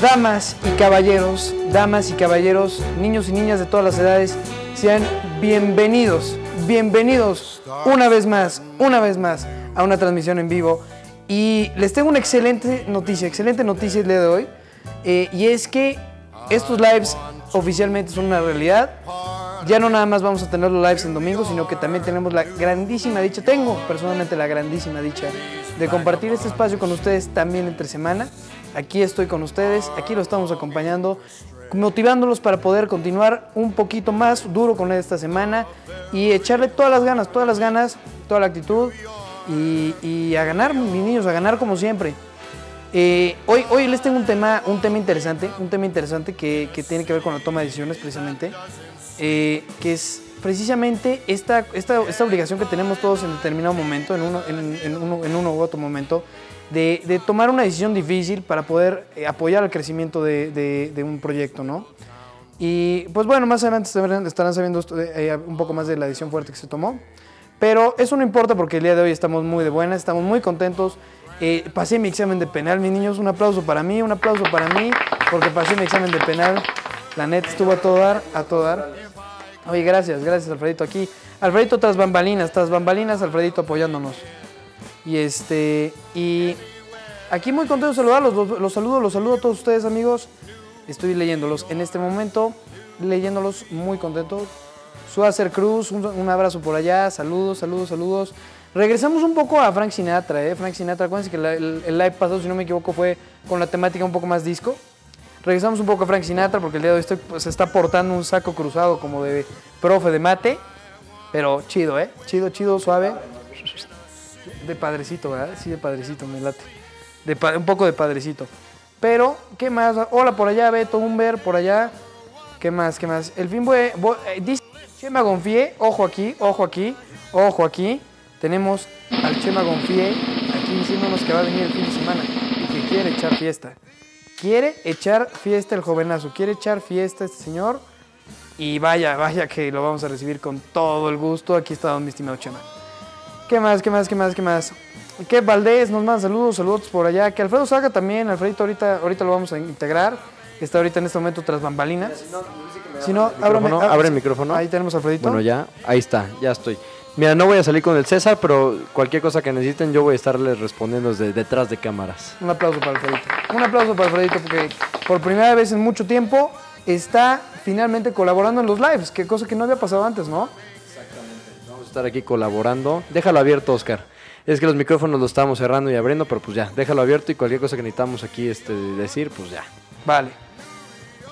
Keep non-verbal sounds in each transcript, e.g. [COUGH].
Damas y caballeros, damas y caballeros, niños y niñas de todas las edades, sean bienvenidos, bienvenidos una vez más, una vez más a una transmisión en vivo. Y les tengo una excelente noticia, excelente noticia el día de hoy. eh, y es que estos lives oficialmente son una realidad. Ya no nada más vamos a tener los lives en domingo, sino que también tenemos la grandísima dicha, tengo personalmente la grandísima dicha de compartir este espacio con ustedes también entre semana. Aquí estoy con ustedes, aquí lo estamos acompañando, motivándolos para poder continuar un poquito más duro con esta semana y echarle todas las ganas, todas las ganas, toda la actitud y, a ganar, mis niños, a ganar como siempre. Eh, hoy, hoy les tengo un tema, un tema interesante, un tema interesante que, tiene que ver con la toma de decisiones precisamente, eh, que es precisamente esta, esta, esta obligación que tenemos todos en determinado momento, en uno, en uno u otro momento, de, de tomar una decisión difícil para poder eh, apoyar el crecimiento de, de- de un proyecto, ¿no? Y pues bueno, más adelante estarán sabiendo eh, un poco más de la decisión fuerte que se tomó. Pero eso no importa porque el día de hoy estamos muy de buenas, estamos muy contentos. Eh, pasé mi examen de penal, mis niños. Un aplauso para mí, un aplauso para mí, porque pasé mi examen de penal. La neta estuvo a todo dar, a todo dar. Oye, gracias, gracias Alfredito aquí. Alfredito tras bambalinas, tras bambalinas, Alfredito apoyándonos. Y este, y aquí muy contento de saludarlos, los, los saludo, los saludo a todos ustedes amigos. Estoy leyéndolos en este momento, leyéndolos muy contento. Suácer Cruz, un, abrazo por allá, saludos, saludos, saludos. Regresamos un poco a Frank Sinatra, ¿eh? Frank Sinatra, acuérdense que el, live pasado, si no me equivoco, fue con la temática un poco más disco. Regresamos un poco a Frank Sinatra porque el día de hoy pues, se está portando un saco cruzado como de profe de mate. Pero chido, ¿eh? Chido, chido, suave. De padrecito, ¿verdad? Sí, de padrecito, me late. Un poco de padrecito. Pero, ¿qué más? Hola por allá, Beto Humber, por allá. ¿Qué más? ¿Qué más? El fin fue. dice Chema Gonfié, ojo aquí, ojo aquí, ojo aquí. Tenemos al Chema Gonfié aquí diciéndonos que va a venir el fin de semana y que quiere echar fiesta. Quiere echar fiesta el jovenazo, quiere echar fiesta este señor. Y vaya, vaya que lo vamos a recibir con todo el gusto. Aquí está don mi estimado Chema. ¿Qué más, qué más, qué más, qué más? Que Valdés nos manda saludos, saludos por allá. Que Alfredo Saga también, Alfredito ahorita, ahorita lo vamos a integrar. Está ahorita en este momento tras bambalinas. Si no, ábrame- ah, abre el micrófono. Ahí tenemos a Alfredito. Bueno, ya, ahí está, ya estoy. Mira, no voy a salir con el César, pero cualquier cosa que necesiten yo voy a estarles respondiendo desde detrás de cámaras. Un aplauso para Alfredito. Un aplauso para Alfredito porque por primera vez en mucho tiempo está finalmente colaborando en los lives, que cosa que no había pasado antes, ¿no? Vamos a estar aquí colaborando. Déjalo abierto, Oscar. Es que los micrófonos los estamos cerrando y abriendo, pero pues ya, déjalo abierto y cualquier cosa que necesitamos aquí este, decir, pues ya. Vale.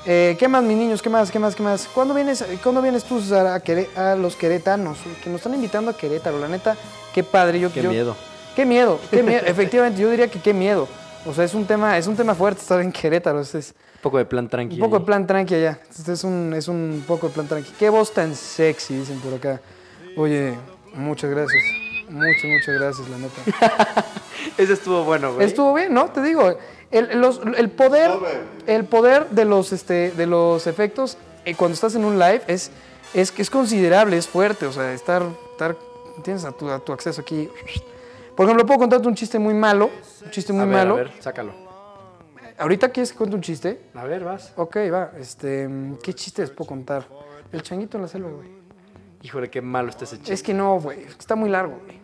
Eh, ¿Qué más, mis niños? ¿Qué más? ¿Qué más? ¿Qué más? ¿Cuándo vienes, ¿cuándo vienes tú, a, Quere- a los queretanos? Que nos están invitando a Querétaro. La neta, qué padre. Yo, Qué yo- miedo. Qué miedo, qué miedo. [LAUGHS] Efectivamente, yo diría que qué miedo. O sea, es un tema, es un tema fuerte estar en Querétaro. Es, es Un poco de plan tranquilo. un poco de plan tranqui allá. Este es un, es un poco de plan tranqui. Qué voz tan sexy, dicen por acá. Oye, muchas gracias. Muchas, muchas gracias, la neta. [LAUGHS] Ese estuvo bueno, güey. Estuvo bien, ¿no? Te digo, el, los- el poder, el poder de los, este, de los efectos eh, cuando estás en un live es, es, es considerable, es fuerte. O sea, estar, estar tienes a tu, a tu acceso aquí. Por ejemplo, puedo contarte un chiste muy malo, un chiste muy a ver, malo. A ver, sácalo. ¿Ahorita quieres que cuente un chiste? A ver, vas. Ok, va. Este, ¿qué chiste les puedo contar? El changuito en la selva, güey. Híjole, qué malo está ese chiste. Es que no, güey. Está muy largo, güey.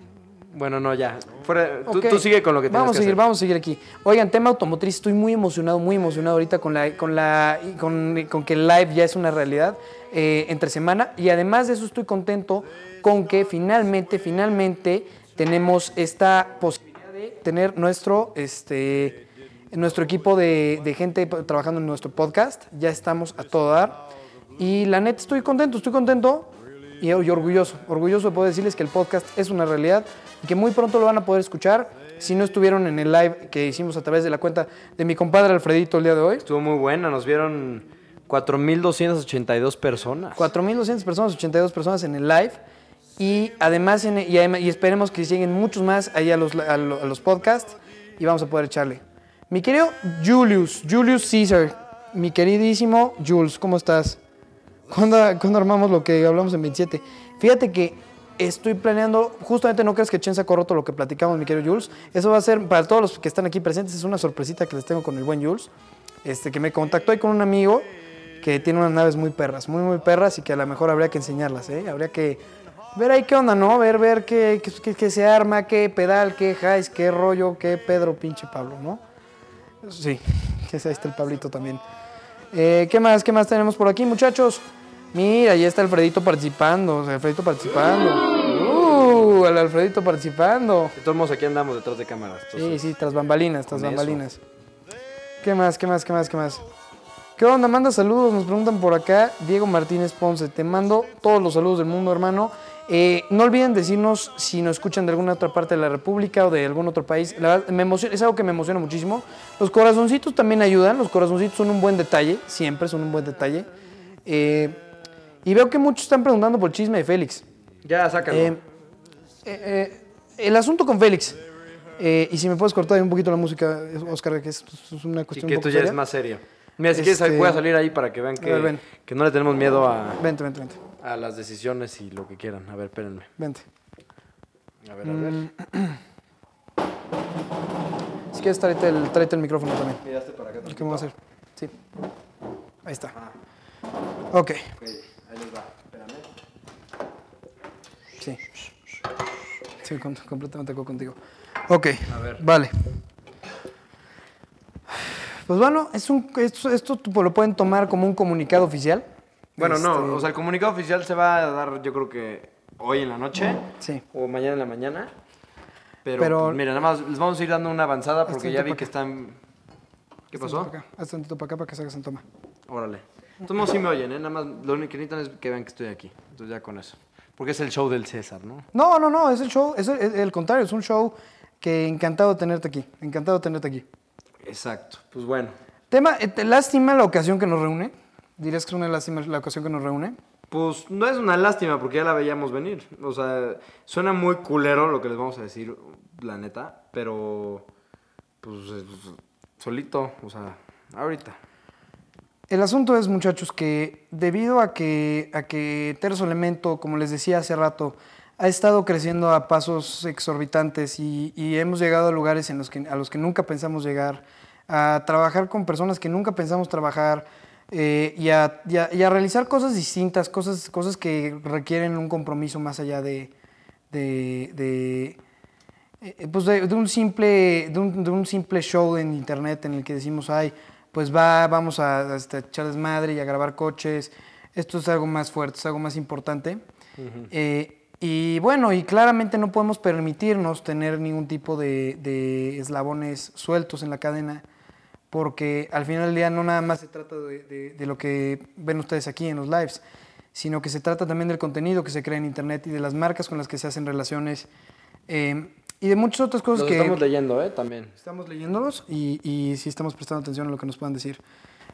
Bueno, no, ya. Fuera- tú, Ok. tú sigue con lo que tienes Vamos a que seguir, hacer. vamos a seguir aquí. Oigan, tema automotriz, estoy muy emocionado, muy emocionado ahorita con la, con la, con que el live ya es una realidad eh, entre semana y además de eso estoy contento con que finalmente, finalmente tenemos esta posibilidad de tener nuestro, este, nuestro equipo de, de gente trabajando en nuestro podcast. Ya estamos a todo dar y la neta estoy contento, estoy contento y, orgulloso, orgulloso de poder decirles que el podcast es una realidad y que muy pronto lo van a poder escuchar. Si no estuvieron en el live que hicimos a través de la cuenta de mi compadre Alfredito el día de hoy, Estuvo muy buena, nos vieron 4.282 personas. 4.200 personas, 82 personas en el live. Y además, en- y, esperemos que lleguen muchos más ahí a los, a lo- a los podcasts y vamos a poder echarle. Mi querido Julius, Julius Caesar, mi queridísimo Jules, ¿cómo estás? ¿Cuándo, cuándo armamos lo que hablamos en 27? Fíjate que estoy planeando, justamente no crees que Chen sacó roto lo que platicamos, mi querido Jules. Eso va a ser, para todos los que están aquí presentes, es una sorpresita que les tengo con el buen Jules. este, que me contactó ahí con un amigo que tiene unas naves muy perras, muy, muy perras y que a lo mejor habría que enseñarlas, ¿eh? Habría que ver ahí qué onda, ¿no? Ver, ver qué, qué- se arma, qué pedal, qué highs, qué rollo, qué Pedro, pinche Pablo, ¿no? Sí, [LAUGHS] que ahí está el Pablito también. Eh, ¿Qué más? ¿Qué más tenemos por aquí, muchachos? Mira, ahí está Alfredito participando. o sea, Alfredito participando. Uh, el Alfredito participando. De todos modos, aquí andamos detrás de cámaras. Sí, entonces- sí, tras bambalinas, tras eso. bambalinas. ¿Qué más? ¿Qué más? ¿Qué más? ¿Qué más? ¿Qué onda? Manda saludos, nos preguntan por acá. Diego Martínez Ponce, te mando todos los saludos del mundo, hermano. Eh, no olviden decirnos si nos escuchan de alguna otra parte de la República o de algún otro país. La verdad, me emociona- es algo que me emociona muchísimo. Los corazoncitos también ayudan. Los corazoncitos son un buen detalle, siempre son un buen detalle. Eh, y veo que muchos están preguntando por el chisme de Félix. Ya, sácalo. Eh, eh, eh, el asunto con Félix. eh, y si me puedes cortar ahí un poquito la música, Oscar, que es, es una y cuestión que un esto ya es seria. más serio. Mira, si Este- quieres, voy a salir ahí para que vean que, ver, que no le tenemos miedo a, Vente, vente, vente. a las decisiones y lo que quieran. A ver, espérenme. Vente. A ver, a ver. Mm. [CLEARS THROAT] Si quieres, tráete el, tráete el micrófono también. Mira, para acá. ¿Qué me voy a hacer? Sí. Ahí está. Ok, Ok, ahí les va. Espérame. sí. Sí, con- completamente de acuerdo contigo. Ok, A ver. vale. Pues bueno, es un, esto, esto lo pueden tomar como un comunicado oficial. Bueno, Este, no, o sea, el comunicado oficial se va a dar, yo creo que hoy en la noche Sí. o mañana en la mañana. Pero, Pero- pues, mira, nada más les vamos a ir dando una avanzada porque ya vi que están. ¿Qué pasó? Hazte tantito para acá para que se hagas en toma. Órale. Entonces sí me oyen, ¿eh? Nada más lo único que necesitan es que vean que estoy aquí. Entonces ya con eso. Porque es el show del César, ¿no? No, no, no, es el show, es el, es el contrario, es un show que encantado de tenerte aquí, encantado de tenerte aquí. Exacto. Pues bueno. Tema, eh, lástima la ocasión que nos reúne. ¿Dirías que es una lástima la ocasión que nos reúne? Pues no es una lástima porque ya la veíamos venir. O sea, suena muy culero lo que les vamos a decir, la neta. Pero, pues, solito, o sea, ahorita. El asunto es, muchachos, que debido a que, a que Terzo Elemento, como les decía hace rato, ha estado creciendo a pasos exorbitantes y, hemos llegado a lugares a los que nunca pensamos llegar, a trabajar con personas que nunca pensamos trabajar eh, y a realizar cosas distintas, cosas, cosas que requieren un compromiso más allá de, de, de, eh, pues de, de un simple, de, un, de un simple show en internet en el que decimos, ay, pues va, vamos a, este, echar desmadre y a grabar coches. Esto es algo más fuerte, es algo más importante. Eh, y bueno, y claramente no podemos permitirnos tener ningún tipo de, de eslabones sueltos en la cadena, porque al final del día no nada más se trata de, de- de lo que ven ustedes aquí en los lives, sino que se trata también del contenido que se crea en Internet y de las marcas con las que se hacen relaciones eh, y de muchas otras cosas Los que estamos leyendo, ¿eh? También. estamos leyéndolos y, y sí estamos prestando atención a lo que nos puedan decir.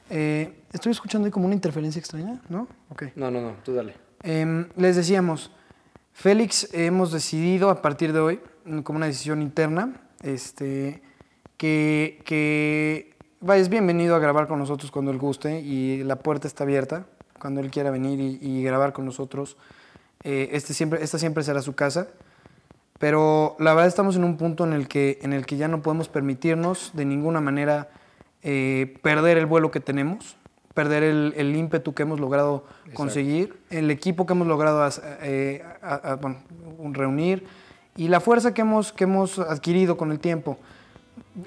Eh, estoy escuchando ahí como una interferencia extraña, ¿no? Ok. No, no, no, tú dale. Em, les decíamos, Félix, hemos decidido a partir de hoy, mm, como una decisión interna, este, que, que vayas bienvenido a grabar con nosotros cuando él guste y la puerta está abierta cuando él quiera venir y, y grabar con nosotros. Eh, este siempre, esta siempre será su casa. Pero la verdad estamos en un punto en el que, en el que ya no podemos permitirnos de ninguna manera eh, perder el vuelo que tenemos, perder el, el ímpetu que hemos logrado conseguir, el equipo que hemos logrado eh, a- a- bueno, un- reunir y la fuerza que hemos, que hemos adquirido con el tiempo.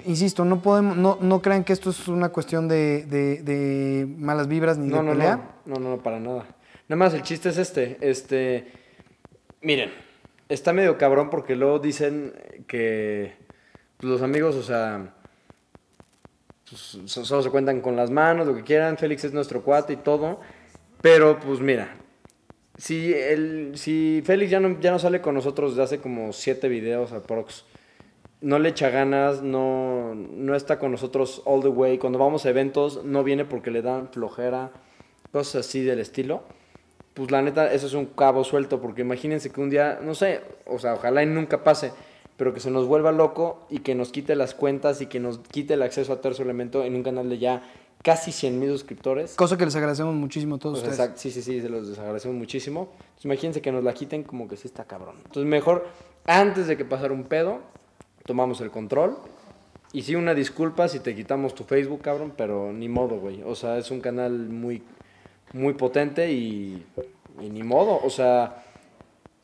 Insisto, no, podemos, no, no crean que esto es una cuestión de, de- de malas vibras ni No, de no, pelea. no, no, no, para nada. Nada más el chiste es este, este, miren, está medio cabrón porque luego dicen que pues, los amigos, o sea, pues, so- solo se cuentan con las manos, lo que quieran, Félix es nuestro cuate y todo, pero pues mira, si, el, si Félix ya no, ya no sale con nosotros desde hace como siete videos aprox, no le echa ganas, no, no está con nosotros all the way. Cuando vamos a eventos, no viene porque le dan flojera, cosas así del estilo. Pues la neta, eso es un cabo suelto, porque imagínense que un día, no sé, o sea, ojalá y nunca pase, pero que se nos vuelva loco y que nos quite las cuentas y que nos quite el acceso a Tercer Elemento en un canal de ya casi 100 mil suscriptores. Cosa que les agradecemos muchísimo a todos Pues, ustedes. exacto, sí, sí, sí, se los desagradecemos muchísimo. Entonces, imagínense que nos la quiten como que sí está cabrón. Entonces, mejor, antes de que pasara un pedo, tomamos el control Y sí, una disculpa si te quitamos tu Facebook, cabrón, pero ni modo, güey. O sea, es un canal muy, muy potente y, y ni modo. O sea,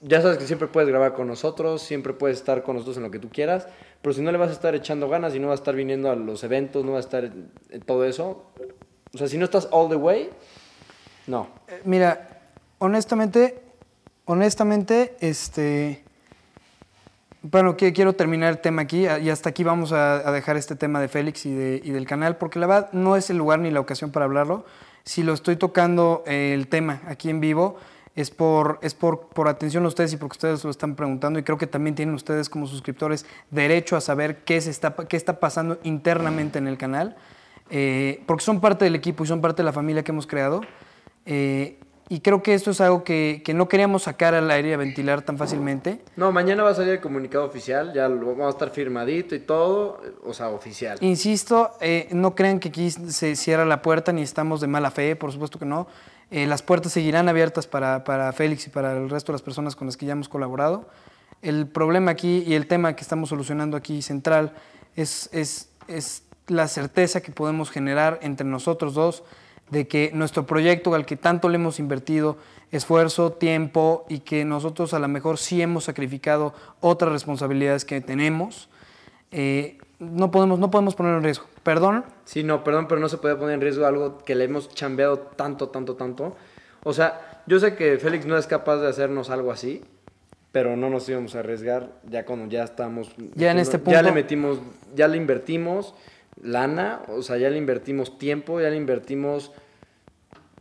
ya sabes que siempre puedes grabar con nosotros, siempre puedes estar con nosotros en lo que tú quieras, pero si no le vas a estar echando ganas y no vas a estar viniendo a los eventos, no vas a estar en, todo eso, o sea, si no estás all the way, no. Eh, Mira, honestamente, honestamente, este... Bueno, que- quiero terminar el tema aquí y hasta aquí vamos a, dejar este tema de Félix y, y del canal, porque la verdad no es el lugar ni la ocasión para hablarlo. Si lo estoy tocando eh, el tema aquí en vivo, es por, es por, por atención a ustedes y porque ustedes lo están preguntando y creo que también tienen ustedes como suscriptores derecho a saber qué, se está, qué está pasando internamente en el canal, eh, porque son parte del equipo y son parte de la familia que hemos creado. Eh, y creo que esto es algo que, que no queríamos sacar al aire y a ventilar tan fácilmente. No, mañana va a salir el comunicado oficial, ya lo vamos a estar firmadito y todo, o sea, oficial. Insisto, eh, no crean que aquí se cierra la puerta ni estamos de mala fe, por supuesto que no. Eh, las puertas seguirán abiertas para, para Félix y para el resto de las personas con las que ya hemos colaborado. El problema aquí y el tema que estamos solucionando aquí central es, es, es la certeza que podemos generar entre nosotros dos de que nuestro proyecto al que tanto le hemos invertido esfuerzo, tiempo y que nosotros a lo mejor sí hemos sacrificado otras responsabilidades que tenemos, eh, no, podemos, no podemos ponerlo en riesgo. Perdón, Sí, no, perdón, pero no se puede poner en riesgo algo que le hemos chambeado tanto, tanto, tanto. O sea, yo sé que Félix no es capaz de hacernos algo así, pero no nos íbamos a arriesgar ya cuando ya estamos... Ya en este Ya le punto- metimos, ya le invertimos lana, o sea, ya le invertimos tiempo, ya le invertimos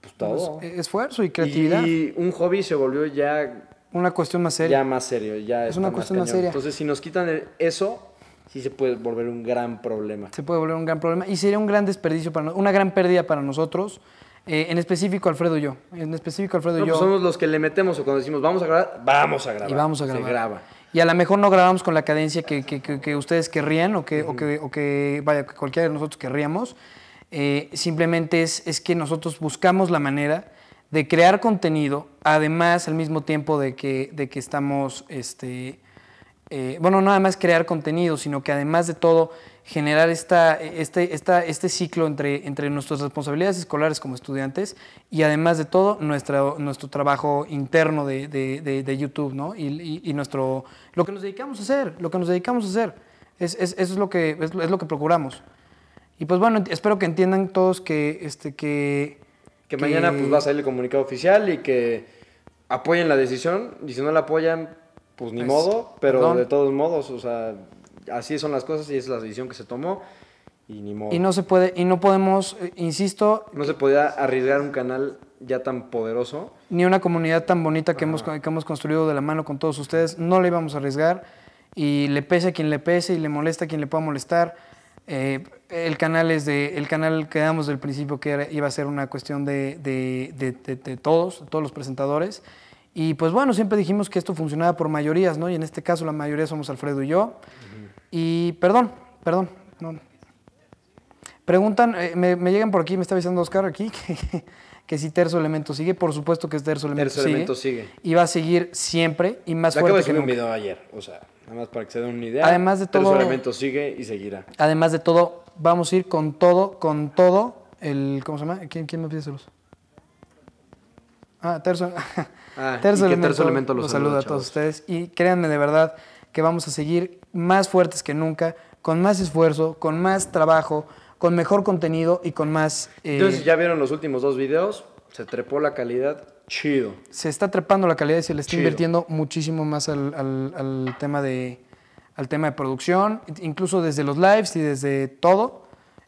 pues todo. pues, esfuerzo y creatividad. Y un hobby se volvió ya, Una cuestión más seria. ya más serio, ya Es una cuestión más seria. Entonces, si nos quitan el- eso, sí se puede volver un gran problema. Se puede volver un gran problema y sería un gran desperdicio, para una gran pérdida para nosotros. eh, en específico, Alfredo y yo. En específico, Alfredo No, y yo. pues somos los que le metemos o cuando decimos vamos a grabar, vamos a grabar. y vamos a grabar. Se graba. Y a lo mejor no grabamos con la cadencia que, que- que- que ustedes querrían o que, o que, o que, vaya, que cualquiera de nosotros querríamos. Eh, simplemente es, es que nosotros buscamos la manera de crear contenido, además al mismo tiempo de que, de que estamos, este, eh, bueno, no nada más crear contenido, sino que además de todo generar esta, este, esta, este ciclo entre, entre nuestras responsabilidades escolares como estudiantes y además de todo nuestra, nuestro trabajo interno de, de- de- de YouTube, ¿no? Y, y- y nuestro, lo que nos dedicamos a hacer, lo que nos dedicamos a hacer, es, es- eso es lo, que, es, es lo que procuramos. Y pues bueno, espero que entiendan todos que, este, que, Que mañana pues va a salir el comunicado oficial y que apoyen la decisión. Y si no la apoyan, pues ni Pues, modo. Pero perdón. de todos modos, o sea, así son las cosas y es la decisión que se tomó. Y ni modo. Y no se puede, y no podemos, eh, insisto, No se podía arriesgar un canal ya tan poderoso. ni una comunidad tan bonita que hemos, que hemos construido de la mano con todos ustedes, no le íbamos a arriesgar y le pese a quien le pese y le molesta a quien le pueda molestar. Eh, el canal es de, el canal quedamos del principio que era- iba a ser una cuestión de, de- de- todos, de todos los presentadores. Y pues bueno, siempre dijimos que esto funcionaba por mayorías, ¿no? Y en este caso la mayoría somos Alfredo y yo. Y perdón, perdón. no. Preguntan, eh, me, me llegan por aquí, me está avisando Oscar aquí, [LAUGHS] que, que si Terzo Elemento sigue. Por supuesto que Terzo Elemento Tercer sigue. elemento sigue. Y va a seguir siempre y más Le acabo de fuerte que subir un nunca. video ayer. O sea, nada más para que se den una idea. Además de todo- elemento sigue y seguirá. Además de todo, vamos a ir con todo, con todo, el, ¿cómo se llama? ¿Quién, quién me pide saludos? Ah, Terzo. [LAUGHS] Ah, Terzo y que Elemento, Terzo Elemento los los saluda saluda, a todos ustedes. Y créanme de verdad que vamos a seguir más fuertes que nunca, con más esfuerzo, con más trabajo, con mejor contenido y con más... eh, Entonces, ya vieron los últimos dos videos. Se trepó la calidad. Chido. se está trepando la calidad y se le está Chido. invirtiendo muchísimo más al, al- al tema de, al tema de producción, incluso desde los lives y desde todo,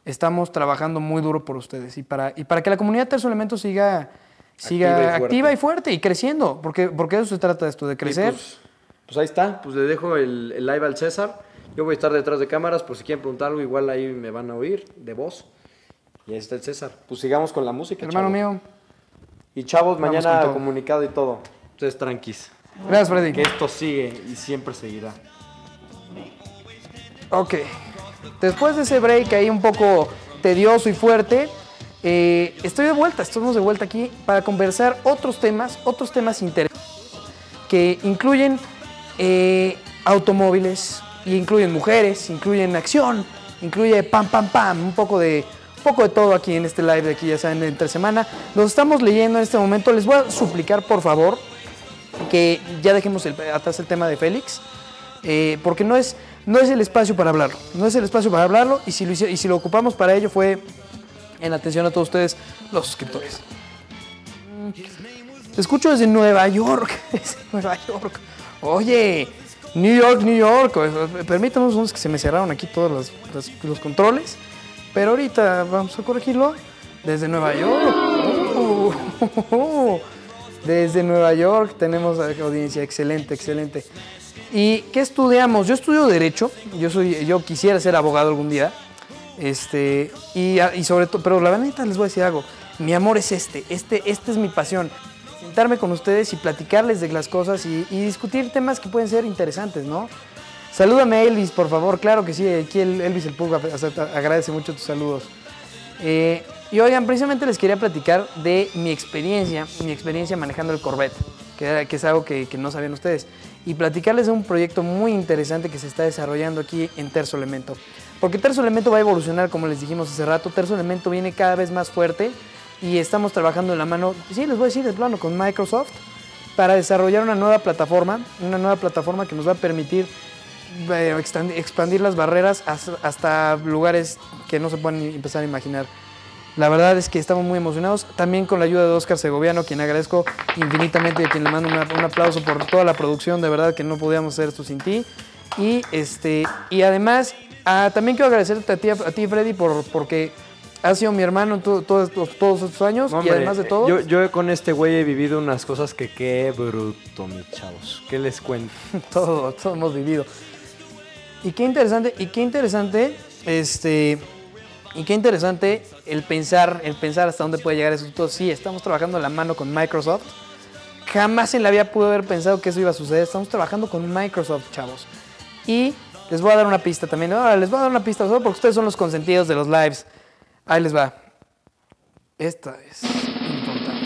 estamos trabajando muy duro por ustedes y para, y para que la comunidad Terzo Elemento siga, siga Activa y fuerte. activa y fuerte y creciendo, porque, porque de eso se trata esto, de Y crecer. Pues, pues ahí está, pues le dejo el, el live al César. Yo voy a estar detrás de cámaras por si quieren preguntar algo, igual ahí me van a oír de voz. Y ahí está el César. Pues sigamos con la música. Hermano chavos. mío, Y chavos, Vamos mañana comunicado y todo. Entonces tranquis. gracias Freddy. Que esto sigue y siempre seguirá. Ok. Después de ese break ahí un poco tedioso y fuerte, eh, estoy de vuelta, estamos de vuelta aquí para conversar otros temas, otros temas interesantes que incluyen eh, automóviles, y incluyen mujeres, incluyen acción, incluye pam, pam, pam, un poco de, un poco de todo aquí en este live de aquí, ya saben, entre semana. Nos estamos leyendo en este momento. Les voy a suplicar, por favor, que ya dejemos el- atrás el tema de Félix, eh, porque no es, no es el espacio para hablarlo. No es el espacio para hablarlo y si lo, y si lo ocupamos para ello fue en atención a todos ustedes, los suscriptores. Te escucho desde Nueva York. [LAUGHS] Desde Nueva York. Oye, New York, New York. Permítame unos que se me cerraron aquí todos los, los- controles. Pero ahorita vamos a corregirlo. Desde Nueva York. [LAUGHS] Desde Nueva York tenemos audiencia. Excelente, excelente. ¿Y qué estudiamos? Yo estudio Derecho. Yo, soy, yo quisiera ser abogado algún día. Este, y, sobre todo, pero la neta les voy a decir algo. Mi amor es este, este, este es mi pasión. Sentarme con ustedes y platicarles de las cosas y, y discutir temas que pueden ser interesantes, ¿no? Salúdame a Elvis, por favor. Claro que sí, aquí el- Elvis el Pug agradece mucho tus saludos. Eh, y oigan, precisamente les quería platicar de mi experiencia, mi experiencia manejando el Corvette, que, que es algo que, que no sabían ustedes. Y platicarles de un proyecto muy interesante que se está desarrollando aquí en Terzo Elemento. Porque Terzo Elemento va a evolucionar, como les dijimos hace rato. Terzo Elemento viene cada vez más fuerte y estamos trabajando en la mano, sí, les voy a decir de plano, con Microsoft para desarrollar una nueva plataforma, una nueva plataforma que nos va a permitir eh, expandir las barreras hasta, lugares que no se pueden empezar a imaginar. La verdad es que estamos muy emocionados, también con la ayuda de Oscar Segoviano, quien agradezco infinitamente y a quien le mando una- un aplauso por toda la producción, de verdad que no podíamos hacer esto sin ti. Y, este, y además, ah, también quiero agradecerte a ti, a ti Freddy, por, porque has sido mi hermano en to- todos estos- años y Hombre, además de todo... Yo, yo con este güey he vivido unas cosas que qué bruto, mis chavos. ¿Qué les cuento? [LAUGHS] todo, todo hemos vivido. Y qué interesante, y qué interesante, este, y qué interesante el pensar, el pensar hasta dónde puede llegar eso. Todo. Sí, estamos trabajando la mano con Microsoft. Jamás en la vida pude haber pensado que eso iba a suceder. Estamos trabajando con Microsoft, chavos. Y les voy a dar una pista también. Ahora les voy a dar una pista solo porque ustedes son los consentidos de los lives. Ahí les va. Esta es importante.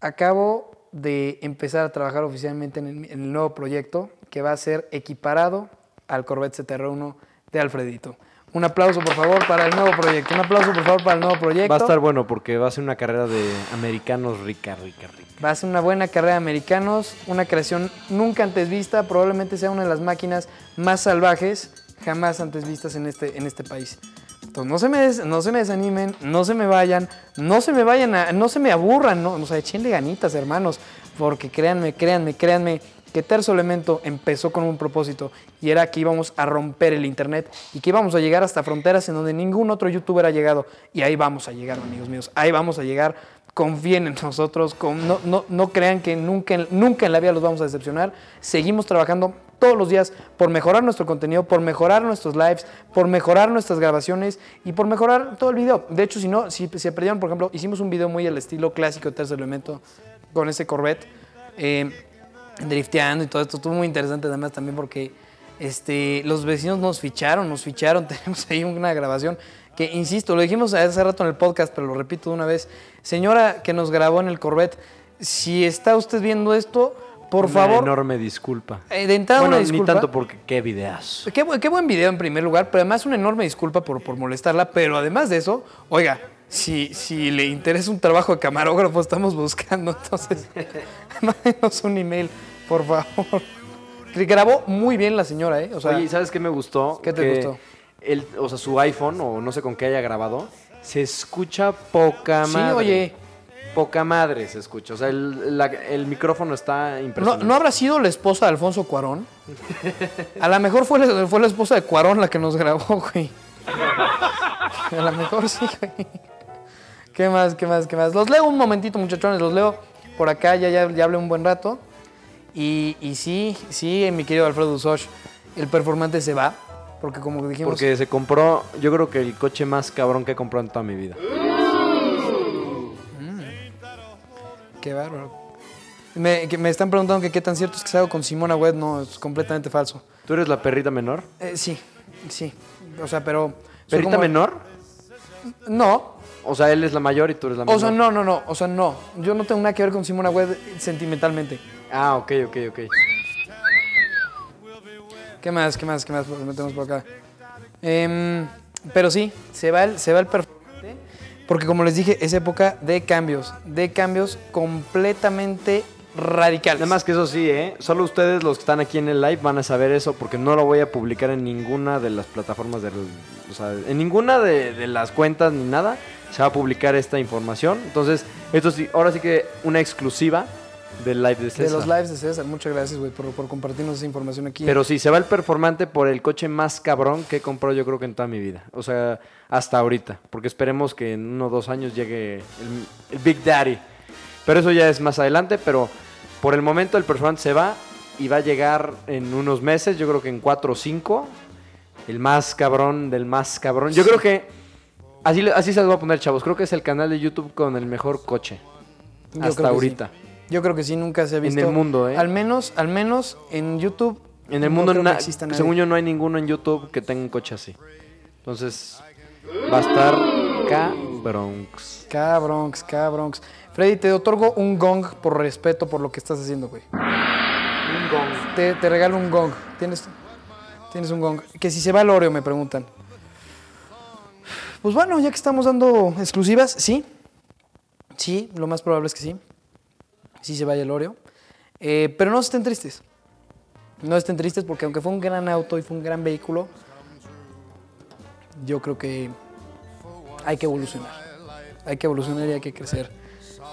Acabo de empezar a trabajar oficialmente en el, en el nuevo proyecto que va a ser equiparado al Corvette CTR1 de Alfredito. Un aplauso, por favor, para el nuevo proyecto. Un aplauso, por favor, para el nuevo proyecto. Va a estar bueno porque va a ser una carrera de americanos rica, rica, rica. Va a ser una buena carrera de americanos, una creación nunca antes vista, probablemente sea una de las máquinas más salvajes jamás antes vistas en este, en este país. Entonces no se, me no se me desanimen, no se me vayan, no se me vayan, no se me aburran, no, o sea, echenle ganitas, hermanos, porque créanme, créanme, créanme que Terzo Elemento empezó con un propósito y era que íbamos a romper el internet y que íbamos a llegar hasta fronteras en donde ningún otro youtuber ha llegado y ahí vamos a llegar, amigos míos, ahí vamos a llegar confíen en nosotros, no, no, no crean que nunca, nunca en la vida los vamos a decepcionar. Seguimos trabajando todos los días por mejorar nuestro contenido, por mejorar nuestros lives, por mejorar nuestras grabaciones y por mejorar todo el video. De hecho, si no, si se perdieron, por ejemplo, hicimos un video muy al estilo clásico de Tercer Elemento con ese Corvette, eh, drifteando y todo esto. Estuvo muy interesante además también porque este, los vecinos nos ficharon, nos ficharon. [LAUGHS] Tenemos ahí una grabación que, insisto, lo dijimos hace rato en el podcast, pero lo repito de una vez. Señora que nos grabó en el Corvette, si está usted viendo esto, por Una favor, enorme disculpa. eh, de entrada bueno, una disculpa. ni tanto porque qué videas. Qué, qué buen video en primer lugar, pero además una enorme disculpa por, por molestarla, pero además de eso, oiga, si, si le interesa un trabajo de camarógrafo, estamos buscando, [LAUGHS] entonces [LAUGHS] mándenos un email, por favor. [LAUGHS] Grabó muy bien la señora, ¿eh? O sea, Oye, ¿y ¿sabes qué me gustó? ¿Qué te Que gustó? El, o sea, su iPhone, o no sé con qué haya grabado, se escucha poca sí, madre. oye, Poca madre se escucha. O sea, el, la- el micrófono está ¿no, impresionante. ¿no habrá sido la esposa de Alfonso Cuarón? A lo mejor fue la, fue la esposa de Cuarón la que nos grabó, [LAUGHS] güey. A lo mejor sí, güey. ¿Qué más, qué más, qué más? Los leo un momentito, muchachones, los leo por acá, ya, ya, ya hablé un buen rato. Y, y sí, sí, mi querido Alfredo Usosh, el performante se va, porque como dijimos... Porque se compró, yo creo que el coche más cabrón que he comprado en toda mi vida. Qué bárbaro. Me, que me están preguntando que qué tan cierto es que se hago con Simona Webb, no, es completamente falso. ¿Tú eres la perrita menor? Eh, sí, sí, o sea, pero... ¿Perrita como- menor? No, O sea, él es la mayor y tú eres la menor. O sea, no, no, no. O sea, no. Yo no tengo nada que ver con Simona Webb sentimentalmente. Ah, ok, ok, ok. ¿Qué más? ¿Qué más? ¿Qué más metemos por acá? Em, pero sí, se va el, se va el. Porque como les dije, es época de cambios. De cambios completamente radicales. Además que eso sí, ¿eh? Solo ustedes los que están aquí en el live van a saber eso porque no lo voy a publicar en ninguna de las plataformas del... O sea, en ninguna de, de las cuentas ni nada se va a publicar esta información. Entonces, esto sí, ahora sí que una exclusiva del live de César. De los lives de César. Muchas gracias, güey, por, por compartirnos esa información aquí. Pero sí, se va el performante por el coche más cabrón que he comprado yo creo que en toda mi vida. O sea, hasta ahorita. Porque esperemos que en uno o dos años llegue el, el Big Daddy. Pero eso ya es más adelante, pero por el momento el performante se va y va a llegar en unos meses, yo creo que en cuatro o cinco. El más cabrón del más cabrón. Yo creo que así, así se los voy a poner, chavos. Creo que es el canal de YouTube con el mejor coche. Yo hasta ahorita. sí. Yo creo que sí, nunca se ha En visto. el mundo, ¿eh? Al menos, al menos en YouTube. En el no mundo, na- según yo, no hay ninguno en YouTube que tenga un coche así. Entonces, va a estar cabronx. Cabronx, cabronx. Freddy, te otorgo un gong por respeto por lo que estás haciendo, güey. Un gong. Te, te regalo un gong. ¿Tienes, tienes un gong. Que si se va el Oreo, me preguntan. Pues bueno, ya que estamos dando exclusivas, sí. Sí, lo más probable es que sí. Sí se vaya el Oreo. Eh, pero no estén tristes. No estén tristes porque aunque fue un gran auto y fue un gran vehículo, yo creo que hay que evolucionar. Hay que evolucionar y hay que crecer.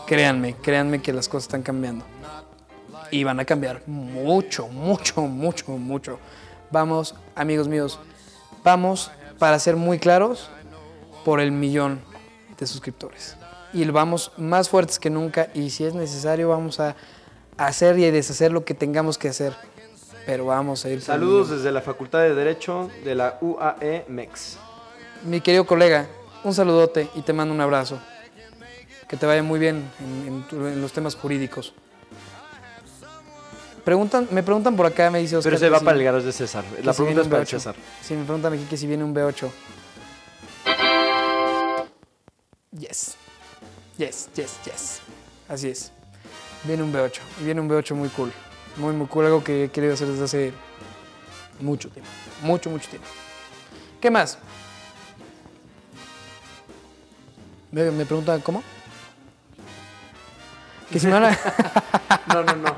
Créanme, créanme que las cosas están cambiando. Y van a cambiar mucho, mucho, mucho, mucho. Vamos, amigos míos, vamos, para ser muy claros, por el millón de suscriptores. Y vamos más fuertes que nunca y si es necesario vamos a hacer y deshacer lo que tengamos que hacer. Pero vamos a ir. Saludos desde la Facultad de Derecho de la UAE MEX. Mi querido colega, un saludote y te mando un abrazo. Que te vaya muy bien en, en en los temas jurídicos. Preguntan, me preguntan por acá, me dice Oscar. Pero se va si- para el garage de César. La pregunta es para el V8. César. Sí, me preguntan aquí que si viene un B8. Yes. Yes, yes, yes. Así es. Viene un B8. Y viene un B8 muy cool. Muy, muy cool. Algo que he querido hacer desde hace mucho tiempo. Mucho, mucho tiempo. ¿Qué más? Me, me preguntan, ¿cómo? Que si me van a... [LAUGHS] No, no, no.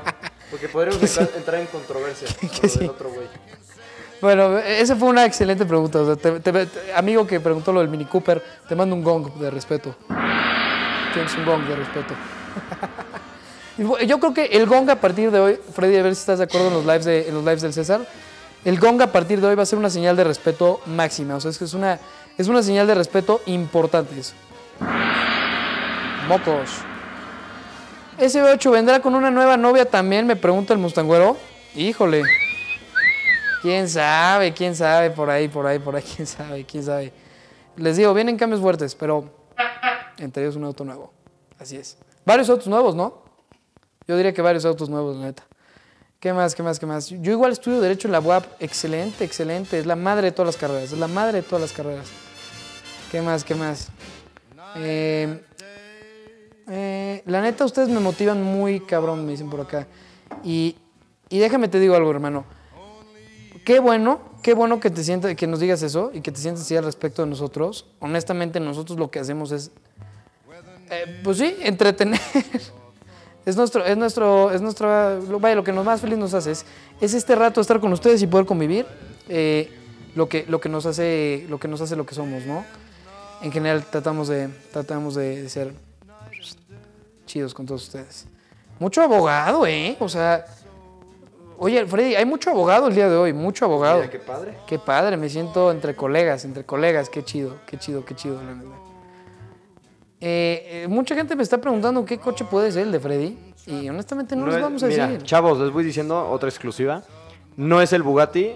Porque podríamos [LAUGHS] entrar, entrar en controversia [LAUGHS] con sí. del otro güey. Bueno, esa fue una excelente pregunta. O sea, te- te- te- amigo que preguntó lo del Mini Cooper, te mando un gong de respeto. Tienes un gong de respeto. [LAUGHS] Yo creo que el gong a partir de hoy, Freddy, a ver si estás de acuerdo en los lives, de, en los lives del César, el gong a partir de hoy va a ser una señal de respeto máxima. O sea, es que es una, es una señal de respeto importante eso. Mocos. Ese 8 vendrá con una nueva novia también, me pregunta el Mustangüero. Híjole. ¿Quién sabe? ¿Quién sabe? Por ahí, por ahí, por ahí. ¿Quién sabe? ¿Quién sabe? Les digo, vienen cambios fuertes, pero entre ellos un auto nuevo. Así es. Varios autos nuevos, ¿no? Yo diría que varios autos nuevos, la neta. ¿Qué más? ¿Qué más? ¿Qué más? Yo igual estudio Derecho en la UAP. Excelente, excelente. Es la madre de todas las carreras. Es la madre de todas las carreras. ¿Qué más? ¿Qué más? Eh, eh, la neta, ustedes me motivan muy cabrón, me dicen por acá. Y, y déjame te digo algo, hermano. Qué bueno, qué bueno que te sientas, que nos digas eso y que te sientas así al respecto de nosotros. Honestamente, nosotros lo que hacemos es, eh, pues sí, entretener. [LAUGHS] Es nuestro, es nuestro, es nuestra, lo- vaya, lo que nos más feliz nos hace es, es este rato estar con ustedes y poder convivir. eh, lo que, lo que nos hace, lo que nos hace lo que somos, ¿no? En general tratamos de, tratamos de ser chidos con todos ustedes. Mucho abogado, ¿eh? O sea, oye, Freddy, hay mucho abogado el día de hoy, mucho abogado. Mira, qué padre. Qué padre, me siento entre colegas, entre colegas, qué chido, qué chido, qué chido, la neta. Eh, eh, mucha gente me está preguntando qué coche puede ser el de Freddy y honestamente no, les es- vamos a mira, decir. Chavos, les voy diciendo otra exclusiva. No es el Bugatti.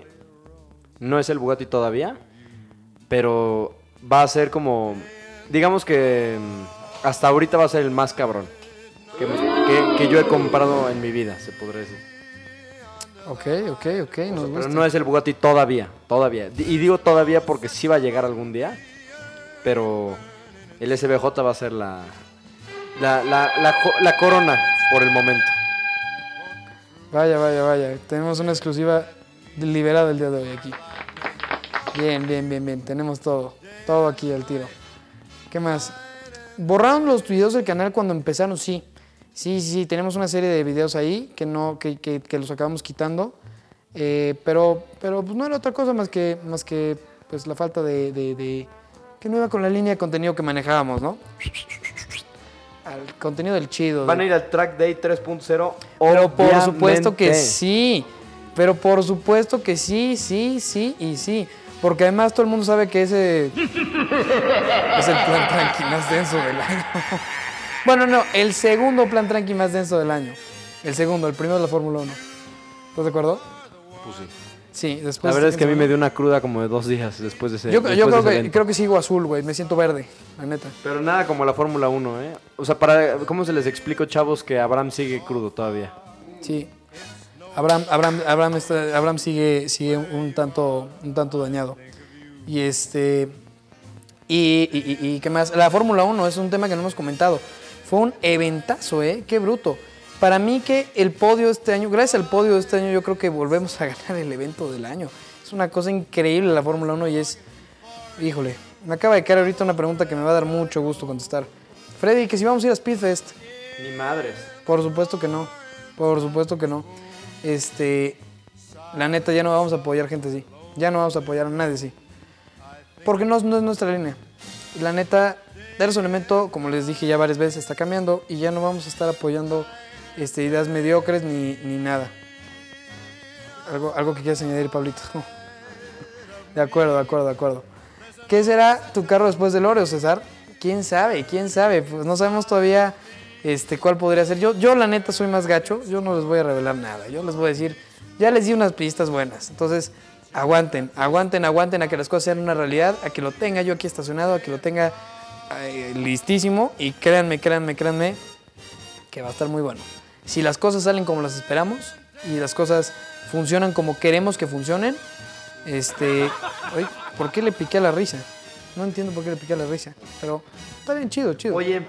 No es el Bugatti todavía. Pero va a ser como. Digamos que mm, hasta ahorita va a ser el más cabrón. Que, que- que yo he comprado en mi vida, se podría decir. Ok, ok, ok, nos. Pero no es el Bugatti todavía, todavía. Y digo todavía porque sí va a llegar algún día. Pero el SBJ va a ser la, la, la, la, corona por el momento. Vaya, vaya, vaya. Tenemos una exclusiva liberado el día de hoy aquí. Bien, bien, bien, bien. Tenemos todo. Todo aquí al tiro. ¿Qué más? ¿Borraron los videos del canal cuando empezaron? Sí. Sí, sí, sí. Tenemos una serie de videos ahí que, no, que, que- que los acabamos quitando. Eh, pero pero pues, no era otra cosa más que, más que pues, la falta de- de- que no iba con la línea de contenido que manejábamos, ¿no? Al contenido del chido. Van a ir al Track Day 3.0. pero por supuesto que sí. Pero por supuesto que sí, sí, sí y sí. Porque además todo el mundo sabe que ese [LAUGHS] es el plan tranqui más denso del año. [LAUGHS] bueno, no, el segundo plan tranqui más denso del año. El segundo, el primero de la Fórmula 1. ¿Estás de acuerdo? Pues sí. Sí, después. La verdad es que a mí me dio una cruda como de dos días después de ese Yo, yo de creo, ese que, evento. creo que sigo azul, güey. Me siento verde, la neta. Pero nada como la Fórmula 1, ¿eh? O sea, para, ¿cómo se les explico, chavos, que Abraham sigue crudo todavía? Sí. Abraham, Abraham, Abraham, está- Abraham sigue, sigue un, tanto, un tanto dañado. Y este. Y, y- y- y qué más. La Fórmula 1 es un tema que no hemos comentado. Fue un eventazo, ¿eh? Qué bruto. Para mí que el podio este año, gracias al podio de este año, yo creo que volvemos a [LAUGHS] ganar el evento del año. Es una cosa increíble la Fórmula 1 y es. Híjole, me acaba de caer ahorita una pregunta que me va a dar mucho gusto contestar. Freddy, que si vamos a ir a Speedfest. Ni madres. Por supuesto que no. Por supuesto que no. Este. La neta, ya no vamos a apoyar gente así. Ya no vamos a apoyar a nadie así. Porque no, no es nuestra línea. La neta, Terzo Elemento, como les dije ya varias veces, está cambiando y ya no vamos a estar apoyando este, ideas mediocres ni, ni nada. Algo, algo que quieras añadir, Pablito. [LAUGHS] De acuerdo, de acuerdo, de acuerdo. ¿Qué será tu carro después del Oreo, César? ¿Quién sabe? ¿Quién sabe? Pues no sabemos todavía este, cuál podría ser. Yo, yo, la neta, soy más gacho. Yo no les voy a revelar nada. Yo les voy a decir, ya les di unas pistas buenas. Entonces, aguanten, aguanten, aguanten a que las cosas sean una realidad, a que lo tenga yo aquí estacionado, a que lo tenga eh, listísimo. Y créanme, créanme, créanme, que va a estar muy bueno. Si las cosas salen como las esperamos y las cosas funcionan como queremos que funcionen, este. Ay, ¿Por qué le piqué a la risa? No entiendo por qué le piqué a la risa. Pero está bien chido, chido. Oye,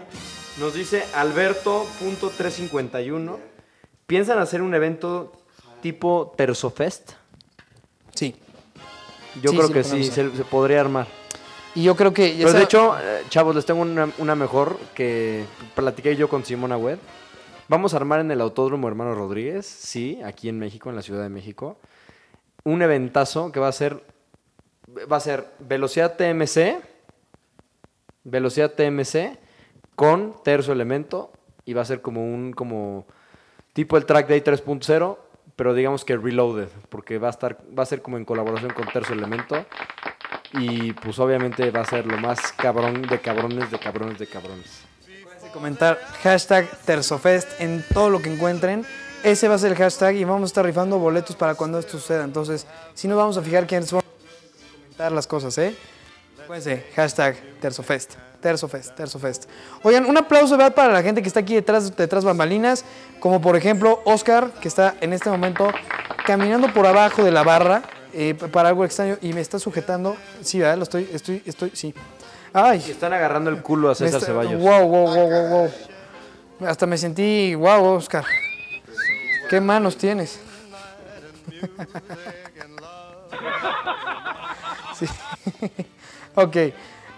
nos dice Alberto.351. ¿Piensan hacer un evento tipo Terzofest? Sí. Yo Sí, creo sí, que sí, se, se podría armar. Y yo creo que. Pero esa- de hecho, eh, chavos, les tengo una, una mejor que platiqué yo con Simona Wed. Vamos a armar en el Autódromo Hermano Rodríguez, sí, aquí en México, en la Ciudad de México, un eventazo que va a ser, va a ser velocidad TMC, velocidad TMC con terzo elemento y va a ser como un, como tipo el Track Day 3.0, pero digamos que reloaded, porque va a estar, va a ser como en colaboración con terzo elemento y pues obviamente va a ser lo más cabrón de cabrones, de cabrones, de cabrones. Comentar hashtag Terzofest en todo lo que encuentren. Ese va a ser el hashtag y vamos a estar rifando boletos para cuando esto suceda. Entonces, si nos vamos a fijar quiénes son comentar las cosas, ¿eh? Acuérdense, hashtag Terzofest. Terzofest, Terzofest. Oigan, un aplauso ¿verdad? para la gente que está aquí detrás, detrás bambalinas, como por ejemplo Oscar, que está en este momento caminando por abajo de la barra eh, para algo extraño y me está sujetando. Sí, ¿verdad? Lo estoy, estoy, estoy, sí. Ay, Y están agarrando el culo a César Está- Ceballos. Wow, wow, wow, wow, wow. Hasta me sentí, wow, Oscar. ¿Qué manos tienes? [LAUGHS] sí. ok.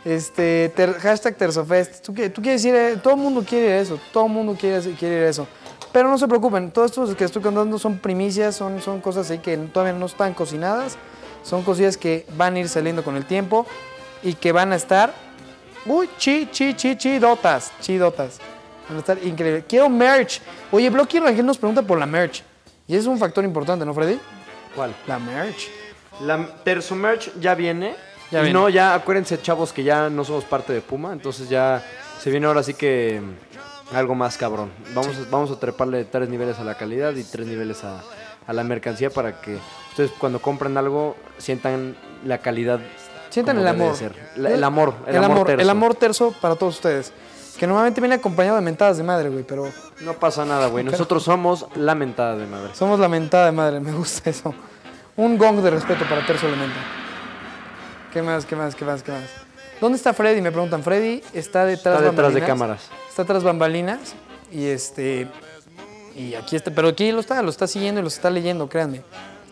Este, ter- hashtag Terzofest. ¿Tú, tú quieres ir, a- todo el mundo quiere ir a eso, todo el mundo quiere, quiere ir a eso. Pero no se preocupen, todo esto que estoy contando son primicias, son, son cosas ahí que todavía no están cocinadas, son cosillas que van a ir saliendo con el tiempo y que van a estar Uy, chi, chi, chi, chidotas, chidotas. Van a estar increíble. Quiero merch. Oye, Blocky Rangel nos pregunta por la merch. Y es un factor importante, ¿no, Freddy? ¿Cuál? La merch. La Terzo Merch ya viene. Ya y viene. no, ya acuérdense, chavos, que ya no somos parte de Puma. Entonces ya se viene ahora sí que algo más cabrón. Vamos, a, vamos a treparle tres niveles a la calidad y tres niveles a, a la mercancía para que ustedes cuando compren algo sientan la calidad. Sientan el amor. La- el amor. El, El, amor, amor, terzo. el amor terzo para todos ustedes. Que normalmente viene acompañado de mentadas de madre, güey, pero No pasa nada, güey. Nosotros somos la mentada de madre. somos la mentada de madre, me gusta eso. Un gong de respeto para terzo elemento. ¿Qué más, qué más, qué más, qué más? ¿Dónde está Freddy? Me preguntan. Freddy está detrás, Está detrás de cámaras. Está tras bambalinas y este y aquí está, pero aquí lo está, lo está siguiendo y lo está leyendo, créanme.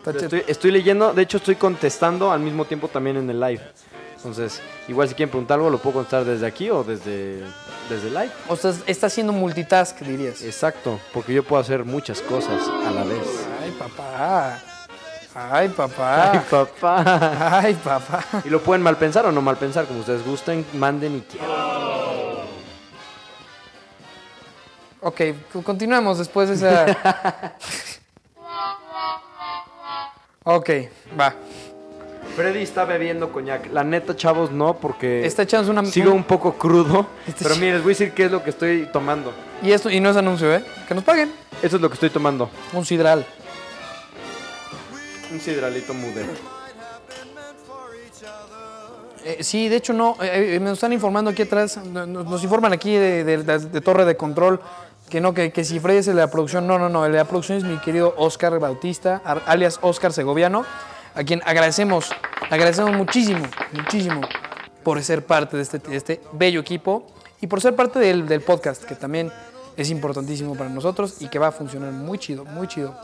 Estoy, estoy leyendo, de hecho estoy contestando al mismo tiempo también en el live. Entonces, igual si quieren preguntar algo, lo puedo contestar desde aquí o desde, desde live. O sea, está haciendo multitask, dirías. Exacto, porque yo puedo hacer muchas cosas a la vez. Ay, papá. Ay, papá. [LAUGHS] Ay, papá. Ay, papá. Y lo pueden mal pensar o no mal pensar, como ustedes gusten, manden y quieran. Ok, co- continuemos después de esa. [LAUGHS] ok, va. Freddy está bebiendo coñac. La neta, chavos, no, porque Está echándose una. sigo un poco crudo. Este Pero miren, les voy a decir qué es lo que estoy tomando. Y esto, y no es anuncio, ¿eh? Que nos paguen. Eso es lo que estoy tomando. Un sidral. Un sidralito mudero. Eh, sí, de hecho no. eh, eh, me están informando aquí atrás. no- Nos, nos informan aquí de, de- de- de torre de control. Que no, que, que si Freddy es el de la producción. No, no, no. El de la producción es mi querido Oscar Bautista, alias Oscar Segoviano. A quien agradecemos, agradecemos muchísimo, muchísimo por ser parte de este, este bello equipo y por ser parte del, del podcast, que también es importantísimo para nosotros y que va a funcionar muy chido, muy chido.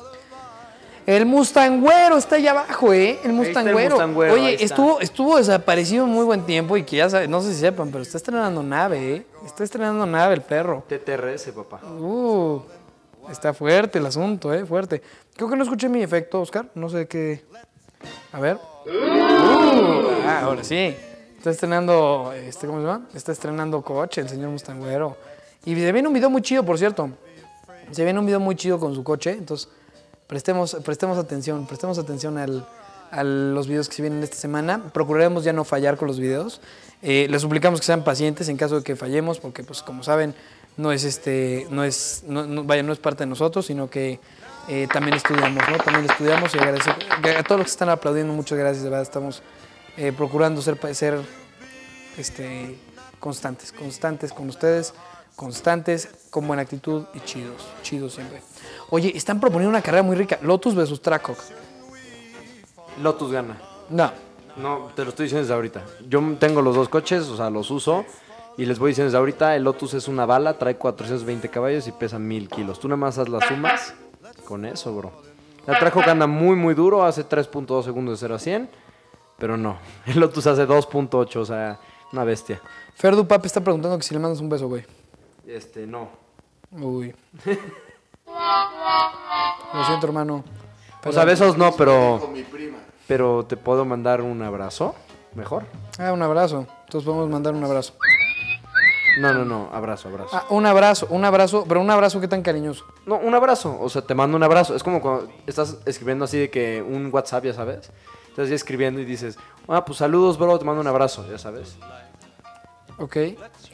El Mustangüero está allá abajo, ¿eh? El está el Mustangüero. Mustangüero, Oye, estuvo, estuvo desaparecido muy buen tiempo y que ya no sé si sepan, pero está estrenando nave, ¿eh? Está estrenando nave el perro. TTRS, papá. Uh, está fuerte el asunto, ¿eh? Fuerte. Creo que no escuché mi efecto, Oscar. No sé qué. A ver. Uh, ah, ahora sí. Está estrenando, este, ¿cómo se llama? Está estrenando coche el señor Mustangüero. Y se viene un video muy chido, por cierto. Se viene un video muy chido con su coche, entonces prestemos, prestemos atención, prestemos atención al- a los videos que se vienen esta semana. Procuraremos ya no fallar con los videos. Eh, les suplicamos que sean pacientes en caso de que fallemos, porque pues como saben, no es este, no es, no, no- vaya, no es parte de nosotros, sino que eh, también estudiamos, ¿no? También estudiamos y agradecer a todos los que están aplaudiendo, muchas gracias, de verdad, estamos eh, procurando ser, ser este, constantes, constantes con ustedes, constantes, con buena actitud y chidos, chidos siempre. Oye, están proponiendo una carrera muy rica, Lotus versus Trackhawk. Lotus gana. No, No, te lo estoy diciendo desde ahorita. Yo tengo los dos coches, o sea, los uso. Y les voy diciendo desde ahorita, el Lotus es una bala, trae 420 caballos y pesa 1000 kilos. Tú nada más haz las sumas con eso, bro. La trajo que anda muy, muy duro, hace 3.2 segundos de 0 a 100. Pero no, [LAUGHS] el Lotus hace 2.8, o sea, una bestia. Ferdu Papi está preguntando que si le mandas un beso, güey. Este, no. Uy. [LAUGHS] Lo siento, hermano. O sea, besos no, pero, Con mi prima. pero te puedo mandar un abrazo, mejor. Ah, un abrazo. Entonces podemos mandar un abrazo. No, no, no, abrazo, abrazo. Ah, un abrazo, un abrazo, pero un abrazo que tan cariñoso. No, un abrazo. O sea, te mando un abrazo. Es como cuando estás escribiendo así de que un WhatsApp, ya sabes. Estás ya escribiendo y dices, ah, pues saludos, bro, te mando un abrazo, ya sabes. Ok.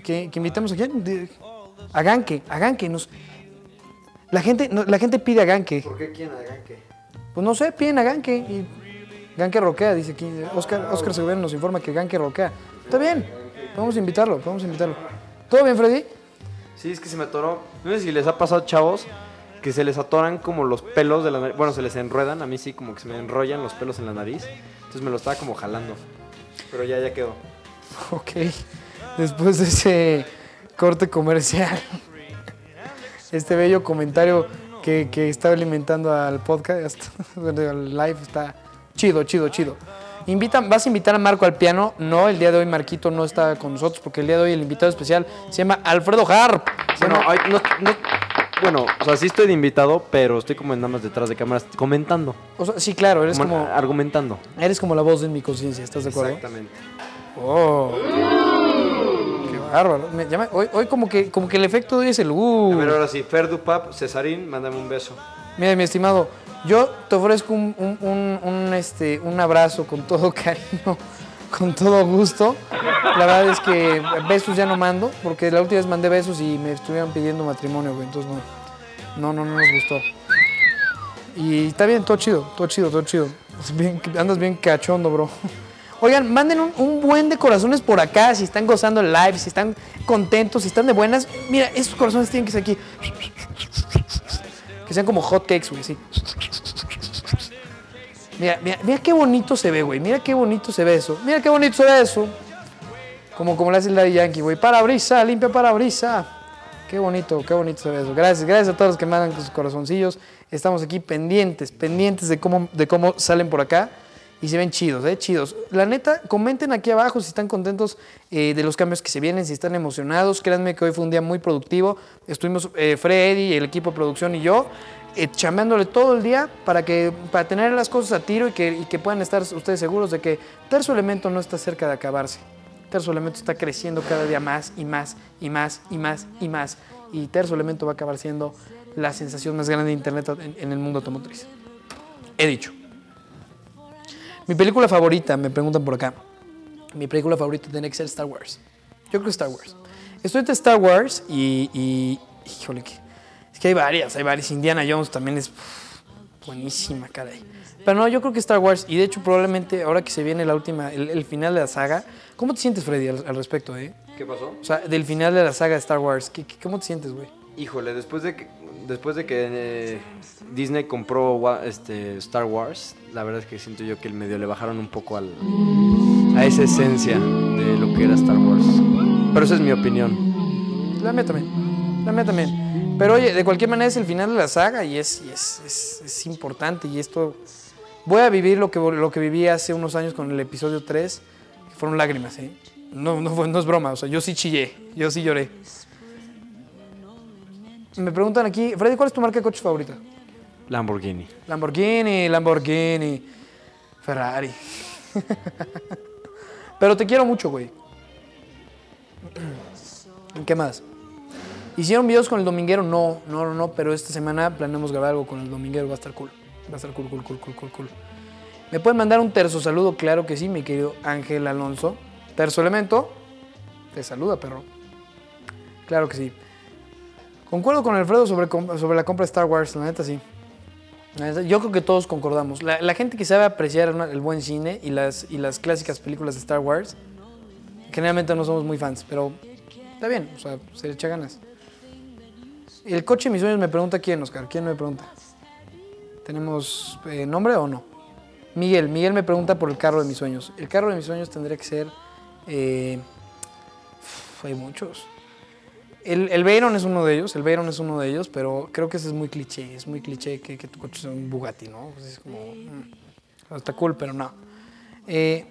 ¿Que, que invitemos a quién? De- A Ganke, a Ganke. Nos... La, gente, no, la gente pide a Ganke. ¿Por qué quién hagan qué? Pues no sé, piden a Ganke. Y Ganke roquea, dice aquí. Oscar, Oscar Segoviano nos informa que Ganke roquea. Está bien. Podemos invitarlo, podemos invitarlo. ¿Todo bien, Freddy? Sí, es que se me atoró. No sé si les ha pasado, chavos, que se les atoran como los pelos de la nariz. Bueno, se les enruedan. A mí sí, como que se me enrollan los pelos en la nariz. Entonces me lo estaba como jalando. Pero ya, ya quedó. [LAUGHS] Ok. Después de ese corte comercial, este bello comentario que, que está alimentando al podcast, [LAUGHS] al live, está chido, chido, chido. Invita, ¿Vas a invitar a Marco al piano? No, el día de hoy Marquito no está con nosotros porque el día de hoy el invitado especial se llama Alfredo Harp. Bueno, ay, no, no- bueno, o sea, sí estoy de invitado, pero estoy como nada más detrás de cámaras comentando. o sea, sí, claro, eres como como, argumentando. eres como la voz de mi conciencia, ¿estás de acuerdo? Exactamente. Oh. Bárbaro. Me llama- hoy, hoy como que como que el efecto de hoy es el uh. A ver, ahora sí, Fer Dupap, Cesarín, mándame un beso. Mira, mi estimado, yo te ofrezco un, un- un- un, este, un abrazo con todo [LAUGHS] cariño, con todo gusto. La verdad es que besos ya no mando, porque la última vez mandé besos y me estuvieron pidiendo matrimonio, güey, entonces no, no, no, no nos gustó. Y está bien, todo chido, todo chido, todo chido. Bien- andas bien cachondo, bro. Oigan, manden un, buen de corazones por acá, si están gozando el live, si están contentos, si están de buenas. Mira, esos corazones tienen que ser aquí. Que sean como hot cakes, güey, sí. Mira, mira, mira qué bonito se ve, güey. Mira qué bonito se ve eso. Mira qué bonito se ve eso. Como, como le hace el Daddy Yankee, güey. Parabrisa, limpia parabrisa. Qué bonito, qué bonito se ve eso. Gracias, gracias a todos los que mandan sus corazoncillos. Estamos aquí pendientes, pendientes de cómo, de cómo salen por acá. Y se ven chidos, ¿eh? Chidos. La neta, comenten aquí abajo si están contentos eh, de los cambios que se vienen, si están emocionados. Créanme que hoy fue un día muy productivo. Estuvimos eh, Freddy, el equipo de producción y yo eh, chameándole todo el día para, que, para tener las cosas a tiro y que, y que puedan estar ustedes seguros de que Terzo Elemento no está cerca de acabarse. Terzo Elemento está creciendo cada día más y más y más y más y más. Y Terzo Elemento va a acabar siendo la sensación más grande de Internet en, en el mundo automotriz. He dicho. Mi película favorita, me preguntan por acá. Mi película favorita tiene que ser Star Wars. Yo creo que Star Wars. Estoy entre Star Wars y. y híjole, que, es que hay varias, hay varias. Indiana Jones también es uf, buenísima, caray. Pero no, yo creo que Star Wars, y de hecho, probablemente ahora que se viene la última, el, el final de la saga, ¿cómo te sientes, Freddy, al, al respecto, eh? ¿Qué pasó? O sea, del final de la saga de Star Wars, ¿qué, qué- cómo te sientes, güey? Híjole, después de que, después de que eh, Disney compró este, Star Wars, la verdad es que siento yo que el medio le bajaron un poco al, a esa esencia de lo que era Star Wars. Pero esa es mi opinión. La mía también. La mía también. Pero oye, de cualquier manera es el final de la saga y es, es, es- importante. Y esto. Voy a vivir lo que, lo que viví hace unos años con el episodio 3, que fueron lágrimas, ¿eh? No, no, no es broma, o sea, yo sí chillé, yo sí lloré. Me preguntan aquí, Freddy, ¿cuál es tu marca de coches favorita? Lamborghini. Lamborghini, Lamborghini, Ferrari. [LAUGHS] Pero te quiero mucho, güey. [CLEARS THROAT] ¿Qué más? ¿Hicieron videos con el dominguero? No, no, no, no, pero esta semana planeamos grabar algo con el dominguero, va a estar cool. Va a estar cool, cool, cool, cool, cool, cool. ¿Me pueden mandar un terzo saludo? Claro que sí, mi querido Ángel Alonso. Terzo elemento, te saluda, perro. Claro que sí. Concuerdo con Alfredo sobre, sobre la compra de Star Wars, la neta sí. Yo creo que todos concordamos. La, la gente que sabe apreciar el buen cine y las, y las clásicas películas de Star Wars, generalmente no somos muy fans, pero está bien, o sea, se le echa ganas. El coche de mis sueños me pregunta quién, Oscar. ¿Quién me pregunta? ¿Tenemos eh, nombre o no? Miguel. Miguel me pregunta por el carro de mis sueños. El carro de mis sueños tendría que ser... eh, hay muchos. El, el Veyron es uno de ellos, el Veyron es uno de ellos, pero creo que ese es muy cliché, es muy cliché que, que tu coche sea un Bugatti, ¿no? Pues es como, mm, está cool, pero no. Eh,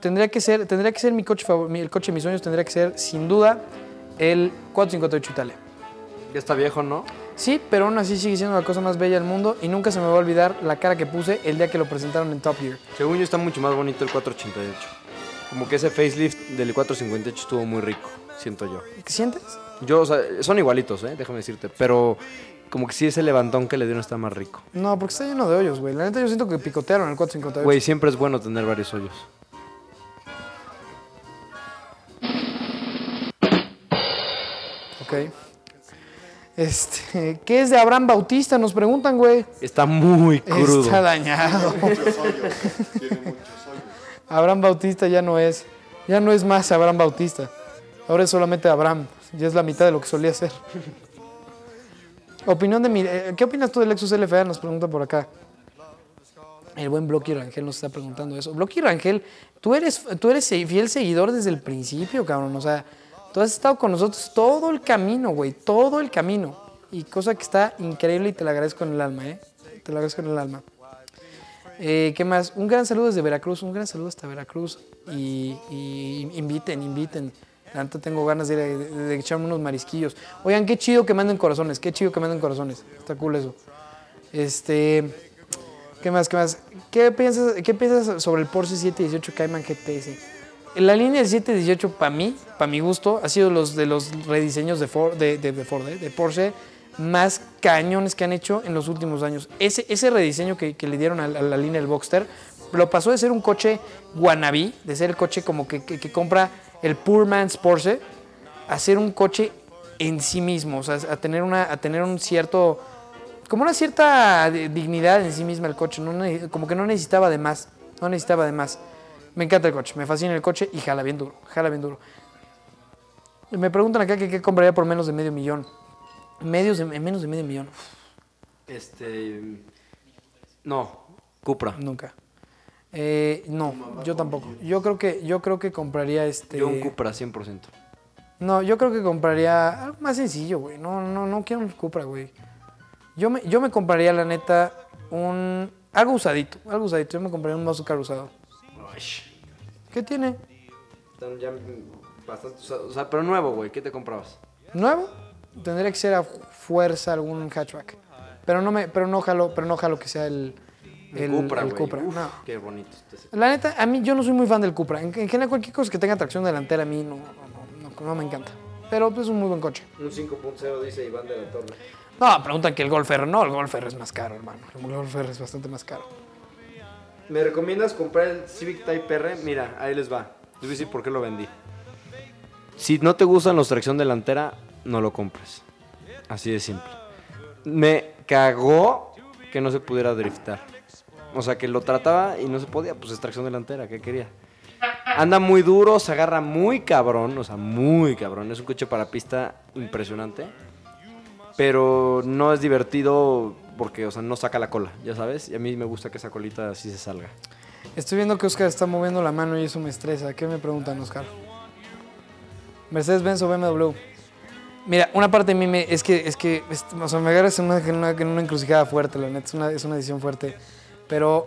tendría que ser, tendría que ser mi coche favor- mi- el coche de mis sueños tendría que ser, sin duda, el 458 Italia. Ya está viejo, ¿no? Sí, pero aún así sigue siendo la cosa más bella del mundo y nunca se me va a olvidar la cara que puse el día que lo presentaron en Top Gear. Según yo está mucho más bonito el 488. Como que ese facelift del 458 estuvo muy rico, siento yo. ¿Qué sientes? Yo, o sea, son igualitos, ¿eh? Déjame decirte. Pero como que sí ese levantón que le dieron está más rico. No, porque está lleno de hoyos, güey. La neta yo siento que picotearon el 458. Güey, siempre es bueno tener varios hoyos. Ok. Este, ¿qué es de Abraham Bautista? Nos preguntan, güey. Está muy crudo. Está dañado. Abraham Bautista ya no es, ya no es más Abraham Bautista. Ahora es solamente Abraham. Ya es la mitad de lo que solía ser. Opinión de mi, eh, ¿qué opinas tú del Lexus LFA? Nos pregunta por acá. El buen Blocky Rangel nos está preguntando eso. Blocky Rangel, tú eres, tú eres fiel seguidor desde el principio, cabrón. O sea, tú has estado con nosotros todo el camino, güey. Todo el camino. Y cosa que está increíble y te la agradezco en el alma, ¿eh? Te la agradezco en el alma. Eh, ¿Qué más? Un gran saludo desde Veracruz, un gran saludo hasta Veracruz. Y, y inviten, inviten. Neta tengo ganas de, de, de echarme unos marisquillos. Oigan, qué chido que manden corazones, qué chido que manden corazones. Está cool eso. Este. ¿Qué más? ¿Qué más? ¿Qué piensas, qué piensas sobre el Porsche 718 Cayman GTS? La línea del 718 para mí, para mi gusto, ha sido los de los rediseños de Ford, de, de- de Ford, ¿eh? de Porsche más cañones que han hecho en los últimos años. Ese, ese rediseño que, que le dieron a a la línea del Boxster lo pasó de ser un coche wannabe, de ser el coche como que, que- que compra el poor man's Porsche, a ser un coche en sí mismo, o sea, a tener, una, a tener un cierto, como una cierta di- dignidad en sí misma el coche, no como que no necesitaba de más, no necesitaba de más. Me encanta el coche, me fascina el coche y jala bien duro, jala bien duro. Me preguntan acá que qué compraría por menos de medio millón. Medios de, menos de medio millón, Este. No, Cupra. nunca. Eh, no, yo tampoco. Yo creo que, yo creo que compraría este. Yo un Cupra 100%. No, yo creo que compraría algo más sencillo, güey. No, no, no quiero un Cupra, güey. Yo me, yo me compraría, la neta, un. Algo usadito, algo usadito. Yo me compraría un Mazda usado. ¿Qué tiene? Están ya bastante usados. O sea, pero nuevo, güey. ¿Qué te comprabas? ¿Nuevo? Tendría que ser a fuerza algún hatchback. Pero no me, pero no jalo, pero no jalo que sea el, el, Cupra, el. Cupra. Uf, No. Qué bonito. La neta, a mí yo no soy muy fan del Cupra. En, en general, cualquier cosa que tenga tracción delantera a mí no, no, no, no- no me encanta. Pero pues, es un muy buen coche. Un 5.0 dice Iván de la Torre. No, preguntan que el Golf R. No, el Golf R es más caro, hermano. El Golf R es bastante más caro. ¿Me recomiendas comprar el Civic Type R? Mira, ahí les va. Les voy a decir por qué lo vendí. Si no te gustan los tracción delantera, no lo compres. Así de simple. Me cagó que no se pudiera driftar. O sea, que lo trataba y no se podía, pues es tracción delantera, ¿qué quería? Anda muy duro, se agarra muy cabrón, o sea, muy cabrón. Es un coche para pista impresionante. Pero no es divertido porque, o sea, no saca la cola, ya sabes. Y a mí me gusta que esa colita así se salga. Estoy viendo que Oscar está moviendo la mano y eso me estresa. ¿Qué me preguntan, Oscar? ¿Mercedes-Benz o BMW? Mira, una parte de mí me- es que, es que es- o sea, me agarras en una, en una- en una encrucijada fuerte, la neta, es una, es una decisión fuerte. Pero,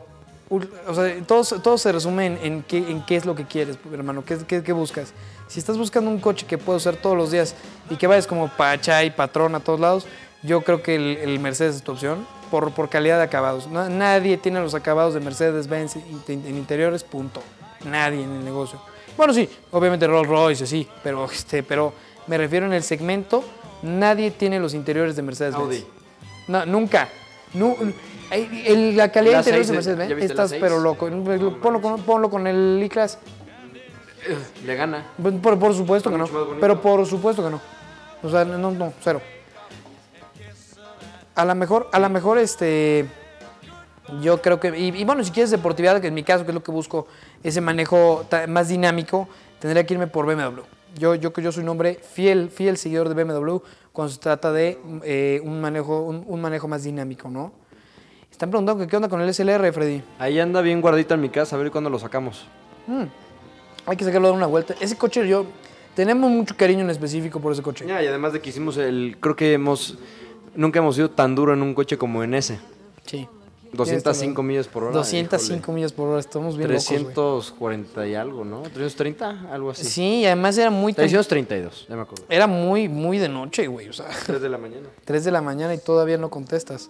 o sea, todo, todo se resume en, en qué, en qué es lo que quieres, hermano, qué, qué, qué buscas. Si estás buscando un coche que puedes usar todos los días y que vayas como pacha y patrón a todos lados, yo creo que el, el Mercedes es tu opción por, por calidad de acabados. Na- nadie tiene los acabados de Mercedes-Benz en, en interiores, punto. Nadie en el negocio. Bueno, sí, obviamente Rolls Royce, sí, pero, este, pero me refiero en el segmento, nadie tiene los interiores de Mercedes-Benz. Audi. No, nunca. El- la calidad de interiores de seis, ¿ya Mercedes-Benz, estás pero loco. Ponlo, con- ponlo con el E-Class. Le gana. Por, por supuesto Está que no. Pero por supuesto que no. O sea, no, no, cero. A lo mejor, a lo mejor, este. Yo creo que. Y, y bueno, si quieres deportividad, que en mi caso, que es lo que busco, ese manejo más dinámico, tendría que irme por BMW. Yo, yo, yo soy un hombre fiel, fiel seguidor de BMW cuando se trata de eh, un, manejo, un, un manejo más dinámico, ¿no? Están preguntando que qué onda con el SLR, Freddy. Ahí anda bien guardito en mi casa, a ver cuándo lo sacamos. Hay que sacarlo dar una vuelta. Ese coche, yo. Tenemos mucho cariño en específico por ese coche. Ya, y además de que hicimos el. Creo que hemos. Nunca hemos sido tan duro en un coche como en ese. Sí. 205 millas por hora. 205 híjole. millas por hora, estamos bien locos, güey. 340 y algo, ¿no? 330, algo así. Sí, y además era muy... tem- 332, ya me acuerdo. Era muy, muy de noche, güey. O sea, [LAUGHS] 3 de la mañana. 3 de la mañana y todavía no contestas.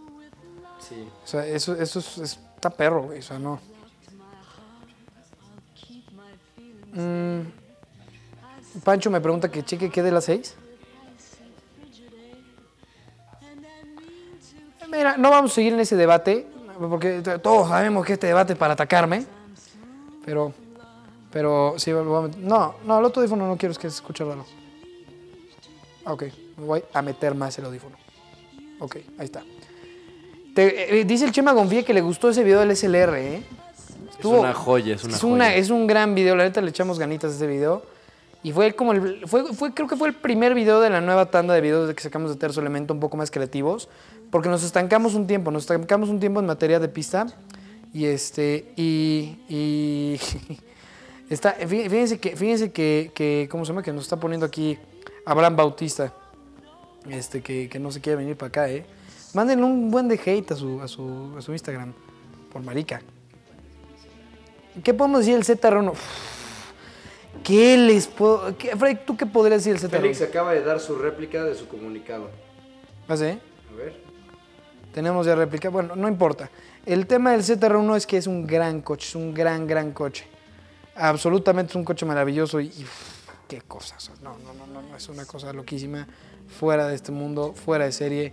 Sí. O sea, eso, eso es, es- está perro, güey. O sea, no. Mm, Pancho me pregunta que cheque qué de las 6. Mira, no vamos a seguir en ese debate, porque todos sabemos que este debate es para atacarme. Pero, pero sí, no, no, el otro audífono no quiero es que raro. Ah, Ok, me voy a meter más el audífono. Ok, ahí está. Te- eh, dice el Chema Gonfía que le gustó ese video del SLR, ¿eh? Estuvo- es una joya, es una es, joya. una- es un gran video, la neta le echamos ganitas a ese video. Y fue como el, fue, fue, creo que fue el primer video de la nueva tanda de videos de que sacamos de Terzo Elemento un poco más creativos. Porque nos estancamos un tiempo, nos estancamos un tiempo en materia de pista. Y este, y, y [LAUGHS] está, fí- fíjense que, fíjense que, que, ¿cómo se llama? Que nos está poniendo aquí Abraham Bautista. Este, que, que no se quiere venir para acá, ¿eh? Mándenle un buen de hate a su, a su, a su Instagram. Por marica. ¿Qué podemos decir del Z1? ¿Qué les puedo...? qué- Freddy, ¿tú qué podrías decir del Félix Z1? acaba de dar su réplica de su comunicado. ¿Ah, sí? A ver. Tenemos ya réplica. Bueno, no importa. El tema del ZR1 es que es un gran coche, es un gran, gran coche. Absolutamente es un coche maravilloso y, qué cosas. No, no, no, no, no, es una cosa loquísima, fuera de este mundo, fuera de serie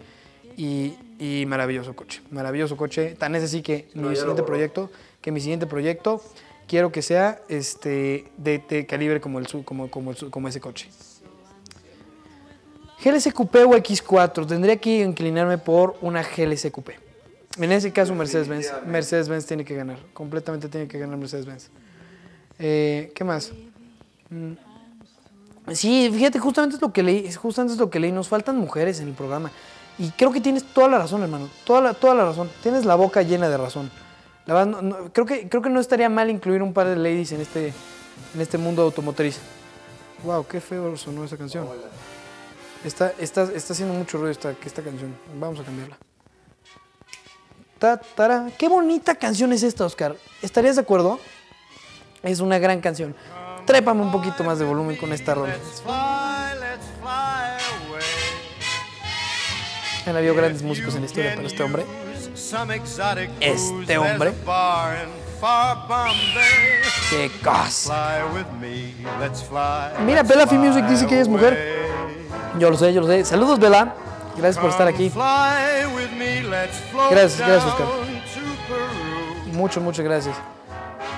y, y maravilloso coche. Maravilloso coche. Tan es así que No, mi siguiente proyecto, que mi siguiente proyecto quiero que sea este de, de calibre como el como, como, el como ese coche. GLC Coupé o X4, tendría que inclinarme por una GLC Coupé. En ese caso Mercedes-Benz. Mercedes-Benz tiene que ganar, completamente tiene que ganar Mercedes-Benz. Eh, ¿Qué más? Mm. Sí, fíjate, justamente es lo que leí, justamente es lo que leí, nos faltan mujeres en el programa. Y creo que tienes toda la razón, hermano, toda la, toda la razón. Tienes la boca llena de razón. La verdad, no- no- creo, que, creo que no estaría mal incluir un par de ladies en este, en este mundo automotriz. Wow, qué feo sonó esa canción. Está, está, está haciendo mucho ruido esta, esta canción. Vamos a cambiarla. Ta, tara. Qué bonita canción es esta, Oscar. ¿Estarías de acuerdo? Es una gran canción. Trépame un poquito más de volumen con esta away. Han habido grandes músicos en la historia, pero este hombre. Este hombre. ¡Qué cosa! Mira, Bella Fi Music dice que ella es mujer. Yo lo sé, yo lo sé. Saludos, Bella. Gracias por estar aquí. Gracias, gracias, Oscar. Muchas, muchas gracias.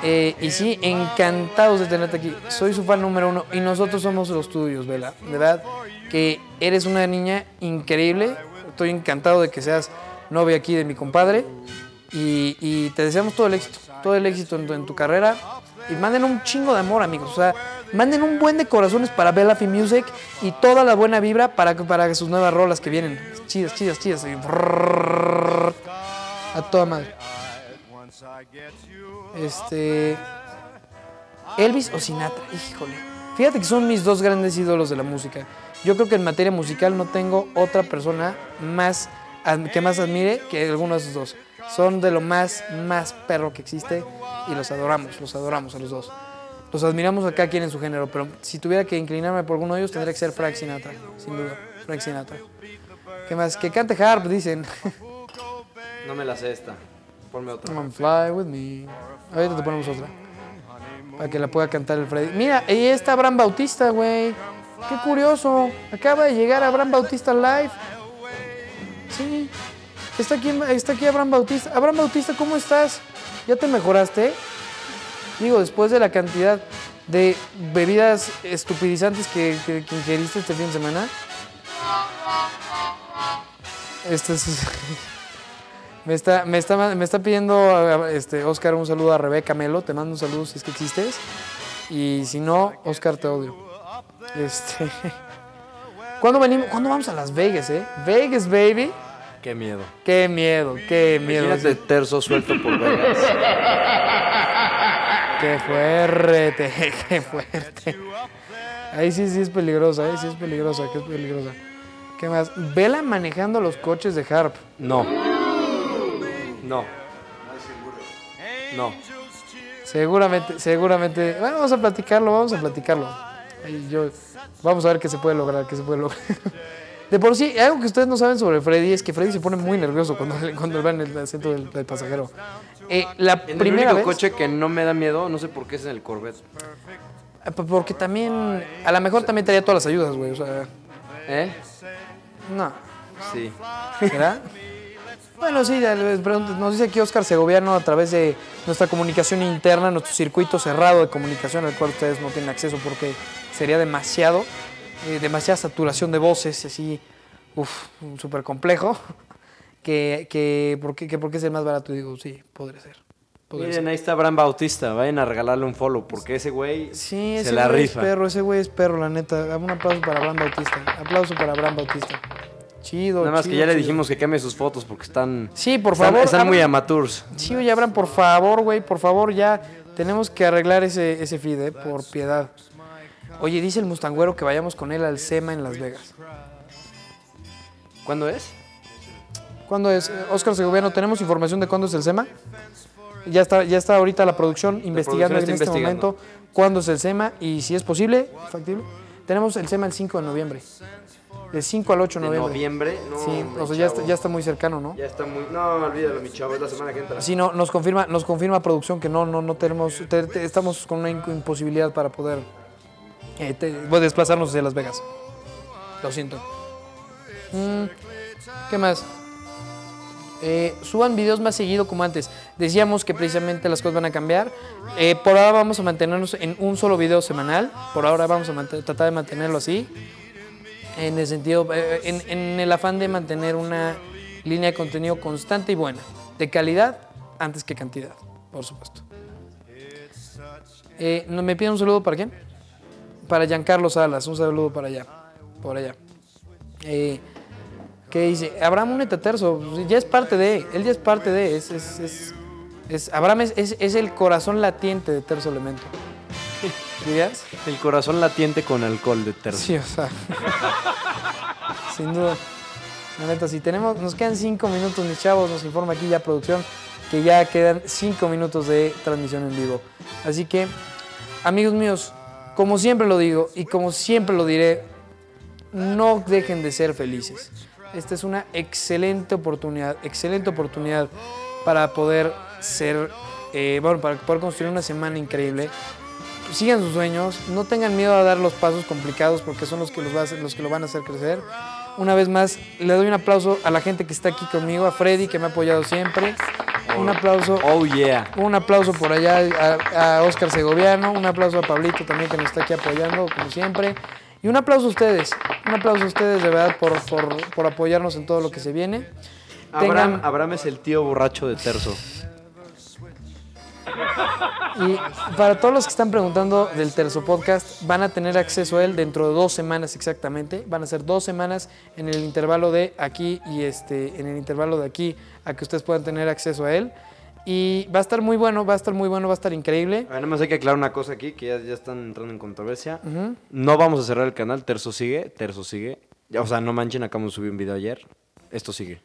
Eh, y sí, encantados de tenerte aquí. Soy su fan número uno y nosotros somos los tuyos, Vela. De verdad que eres una niña increíble. Estoy encantado de que seas novia aquí de mi compadre. Y, y te deseamos todo el éxito, todo el éxito en tu, en tu carrera. Y manden un chingo de amor, amigos. O sea, manden un buen de corazones para Bella Fi Music y toda la buena vibra para, para sus nuevas rolas que vienen. Chidas, chidas, chidas. A toda madre. Este. Elvis o Sinatra, híjole. Fíjate que son mis dos grandes ídolos de la música. Yo creo que en materia musical no tengo otra persona más que más admire que alguno de esos dos. Son de lo más, más perro que existe y los adoramos, los adoramos a los dos. Los admiramos a cada quien en su género, pero si tuviera que inclinarme por alguno de ellos tendría que ser Frank Sinatra, sin duda. Frank Sinatra. ¿Qué más? Que cante harp, dicen. No me la sé esta. Ponme otra. Come on, fly with me. Ahorita te ponemos otra. Para que la pueda cantar el Freddy. Mira, ahí está Abraham Bautista, güey. Qué curioso. Acaba de llegar Abraham Bautista live. Sí. Está aquí, está aquí Abraham Bautista. Abraham Bautista, ¿cómo estás? ¿Ya te mejoraste? Digo, después de la cantidad de bebidas estupidizantes que, que- que ingeriste este fin de semana. Este es... [LAUGHS] Me está, me está, me está pidiendo este, Oscar un saludo a Rebeca Melo. Te mando un saludo si es que existes. Y si no, Oscar, te odio. Este. [LAUGHS] ¿Cuándo venimos? ¿Cuándo vamos a Las Vegas, eh? Vegas, baby. Qué miedo. Qué miedo, qué miedo. Imagínate terzo suelto por Vegas. [LAUGHS] Qué fuerte, [LAUGHS] qué fuerte. Ahí sí, sí es peligrosa, ahí sí es peligrosa, que es peligrosa. ¿Qué más? Vela manejando los coches de Harp. No. No. No. Seguramente, seguramente. Bueno, vamos a platicarlo, vamos a platicarlo. Ahí yo, vamos a ver qué se puede lograr, qué se puede lograr. [LAUGHS] De por sí, algo que ustedes no saben sobre Freddy es que Freddy se pone muy nervioso cuando, cuando va en el asiento del, del pasajero. Eh, la En primera el vez. único coche que no me da miedo, no sé por qué es el Corvette. eh, Porque también. A lo mejor también traía todas las ayudas, güey. O sea, ¿Eh? no. Sí. ¿Será? Bueno, sí, ya les pregunto- nos dice aquí Oscar Segoviano a través de nuestra comunicación interna, nuestro circuito cerrado de comunicación al cual ustedes no tienen acceso porque sería demasiado, eh, demasiada saturación de voces, así, uff, súper complejo, que, que, ¿por qué, que por qué es el más barato. Y digo, sí, podría ser. podría Miren, ser. ahí está Abraham Bautista. Vayan a regalarle un follow porque ese güey Sí, se ese la güey rifa. es perro, ese güey es perro, la neta. Un aplauso para Abraham Bautista. Aplauso para Abraham Bautista. Chido. Nada más que chido, ya le dijimos que cambie sus fotos porque están. Sí, por están- favor, Están muy amateurs. Sí, oye, Abraham, por favor, güey, por favor, ya tenemos que arreglar ese, ese feed, eh, por piedad. Oye, dice el mustangüero que vayamos con él al SEMA en Las Vegas. ¿Cuándo es? ¿Cuándo es? Eh, Oscar Segoviano, ¿tenemos información de cuándo es el SEMA? Ya está, ya está ahorita la producción investigando producción en este investigando. momento cuándo es el SEMA y si es posible, factible. Tenemos el SEMA el 5 de noviembre. Del 5 al 8 de ¿De noviembre. noviembre? No, Sí, hombre, o sea, ya está, ya está muy cercano, ¿no? Ya está muy. No, olvídalo, mi chavo, es la semana que entra. Sí, no, nos confirma, nos confirma producción que no, no, no tenemos, te- te- estamos con una imposibilidad para poder eh, te- bueno, desplazarnos hacia Las Vegas. Lo siento. Mm, ¿Qué más? Eh, suban videos más seguido como antes. Decíamos que precisamente las cosas van a cambiar. Eh, por ahora vamos a mantenernos en un solo video semanal. Por ahora vamos a tratar de mantenerlo así. En el sentido, eh, en, el afán de mantener una línea de contenido constante y buena. De calidad antes que cantidad, por supuesto. Eh, ¿no ¿Me piden un saludo para quién? Para Giancarlo Salas, un saludo para allá. Por allá. Eh, ¿Qué dice? Abraham un terzo, ya es parte de, él ya es parte de, es, es, es, es- Abraham es, el corazón latiente de terzo elemento. [LAUGHS] ¿Dirías? El corazón latiente con alcohol de tercio. Sí, o sea. [LAUGHS] sin duda. La neta, si tenemos, nos quedan cinco minutos, mis chavos, nos informa aquí ya producción que ya quedan cinco minutos de transmisión en vivo. Así que, amigos míos, como siempre lo digo y como siempre lo diré, no dejen de ser felices. Esta es una excelente oportunidad, excelente oportunidad para poder ser, eh, bueno, para poder construir una semana increíble. Sigan sus sueños, no tengan miedo a dar los pasos complicados porque son los que, los, va a hacer- los que lo van a hacer crecer. Una vez más, le doy un aplauso a la gente que está aquí conmigo, a Freddy que me ha apoyado siempre. Un aplauso Oh, yeah. un aplauso por allá a, a Oscar Segoviano, un aplauso a Pablito también que nos está aquí apoyando, como siempre. Y un aplauso a ustedes, un aplauso a ustedes de verdad por, por, por apoyarnos en todo lo que se viene. Abraham, Tengan- Abraham es el tío borracho de Terzo. Y para todos los que están preguntando del Terzo Podcast, van a tener acceso a él dentro de dos semanas exactamente. Van a ser dos semanas en el intervalo de aquí y este, en el intervalo de aquí a que ustedes puedan tener acceso a él. Y va a estar muy bueno, va a estar muy bueno, va a estar increíble. A ver, nada más hay que aclarar una cosa aquí, que ya, ya están entrando en controversia. No vamos a cerrar el canal, Terzo sigue, Terzo sigue. Ya, O sea, no manchen, acabamos de subir un video ayer. Esto sigue.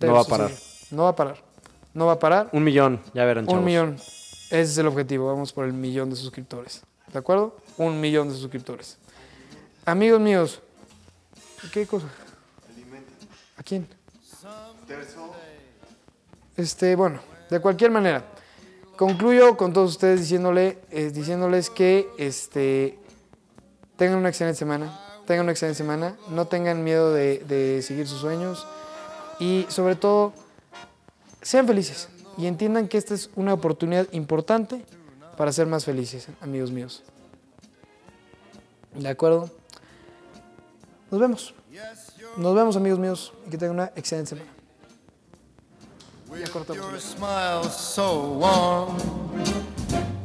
no va a Terzo parar. sigue. No va a parar. No va a parar. Un millón, ya verán, chavos. Un millón. Ese es el objetivo. Vamos por el millón de suscriptores. ¿De acuerdo? Un millón de suscriptores. Amigos míos. ¿Qué cosa? ¿A quién? Este, bueno, de cualquier manera. Concluyo con todos ustedes eh, diciéndoles que este, tengan una excelente semana. Tengan una excelente semana. No tengan miedo de, de seguir sus sueños. Y sobre todo, sean felices y entiendan que esta es una oportunidad importante para ser más felices, amigos míos. ¿De acuerdo? Nos vemos. Nos vemos, amigos míos, y que tengan una excelente semana. Ya cortamos. Your smile so warm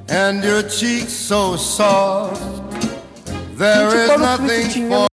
and your cheeks so soft. There is nothing chingando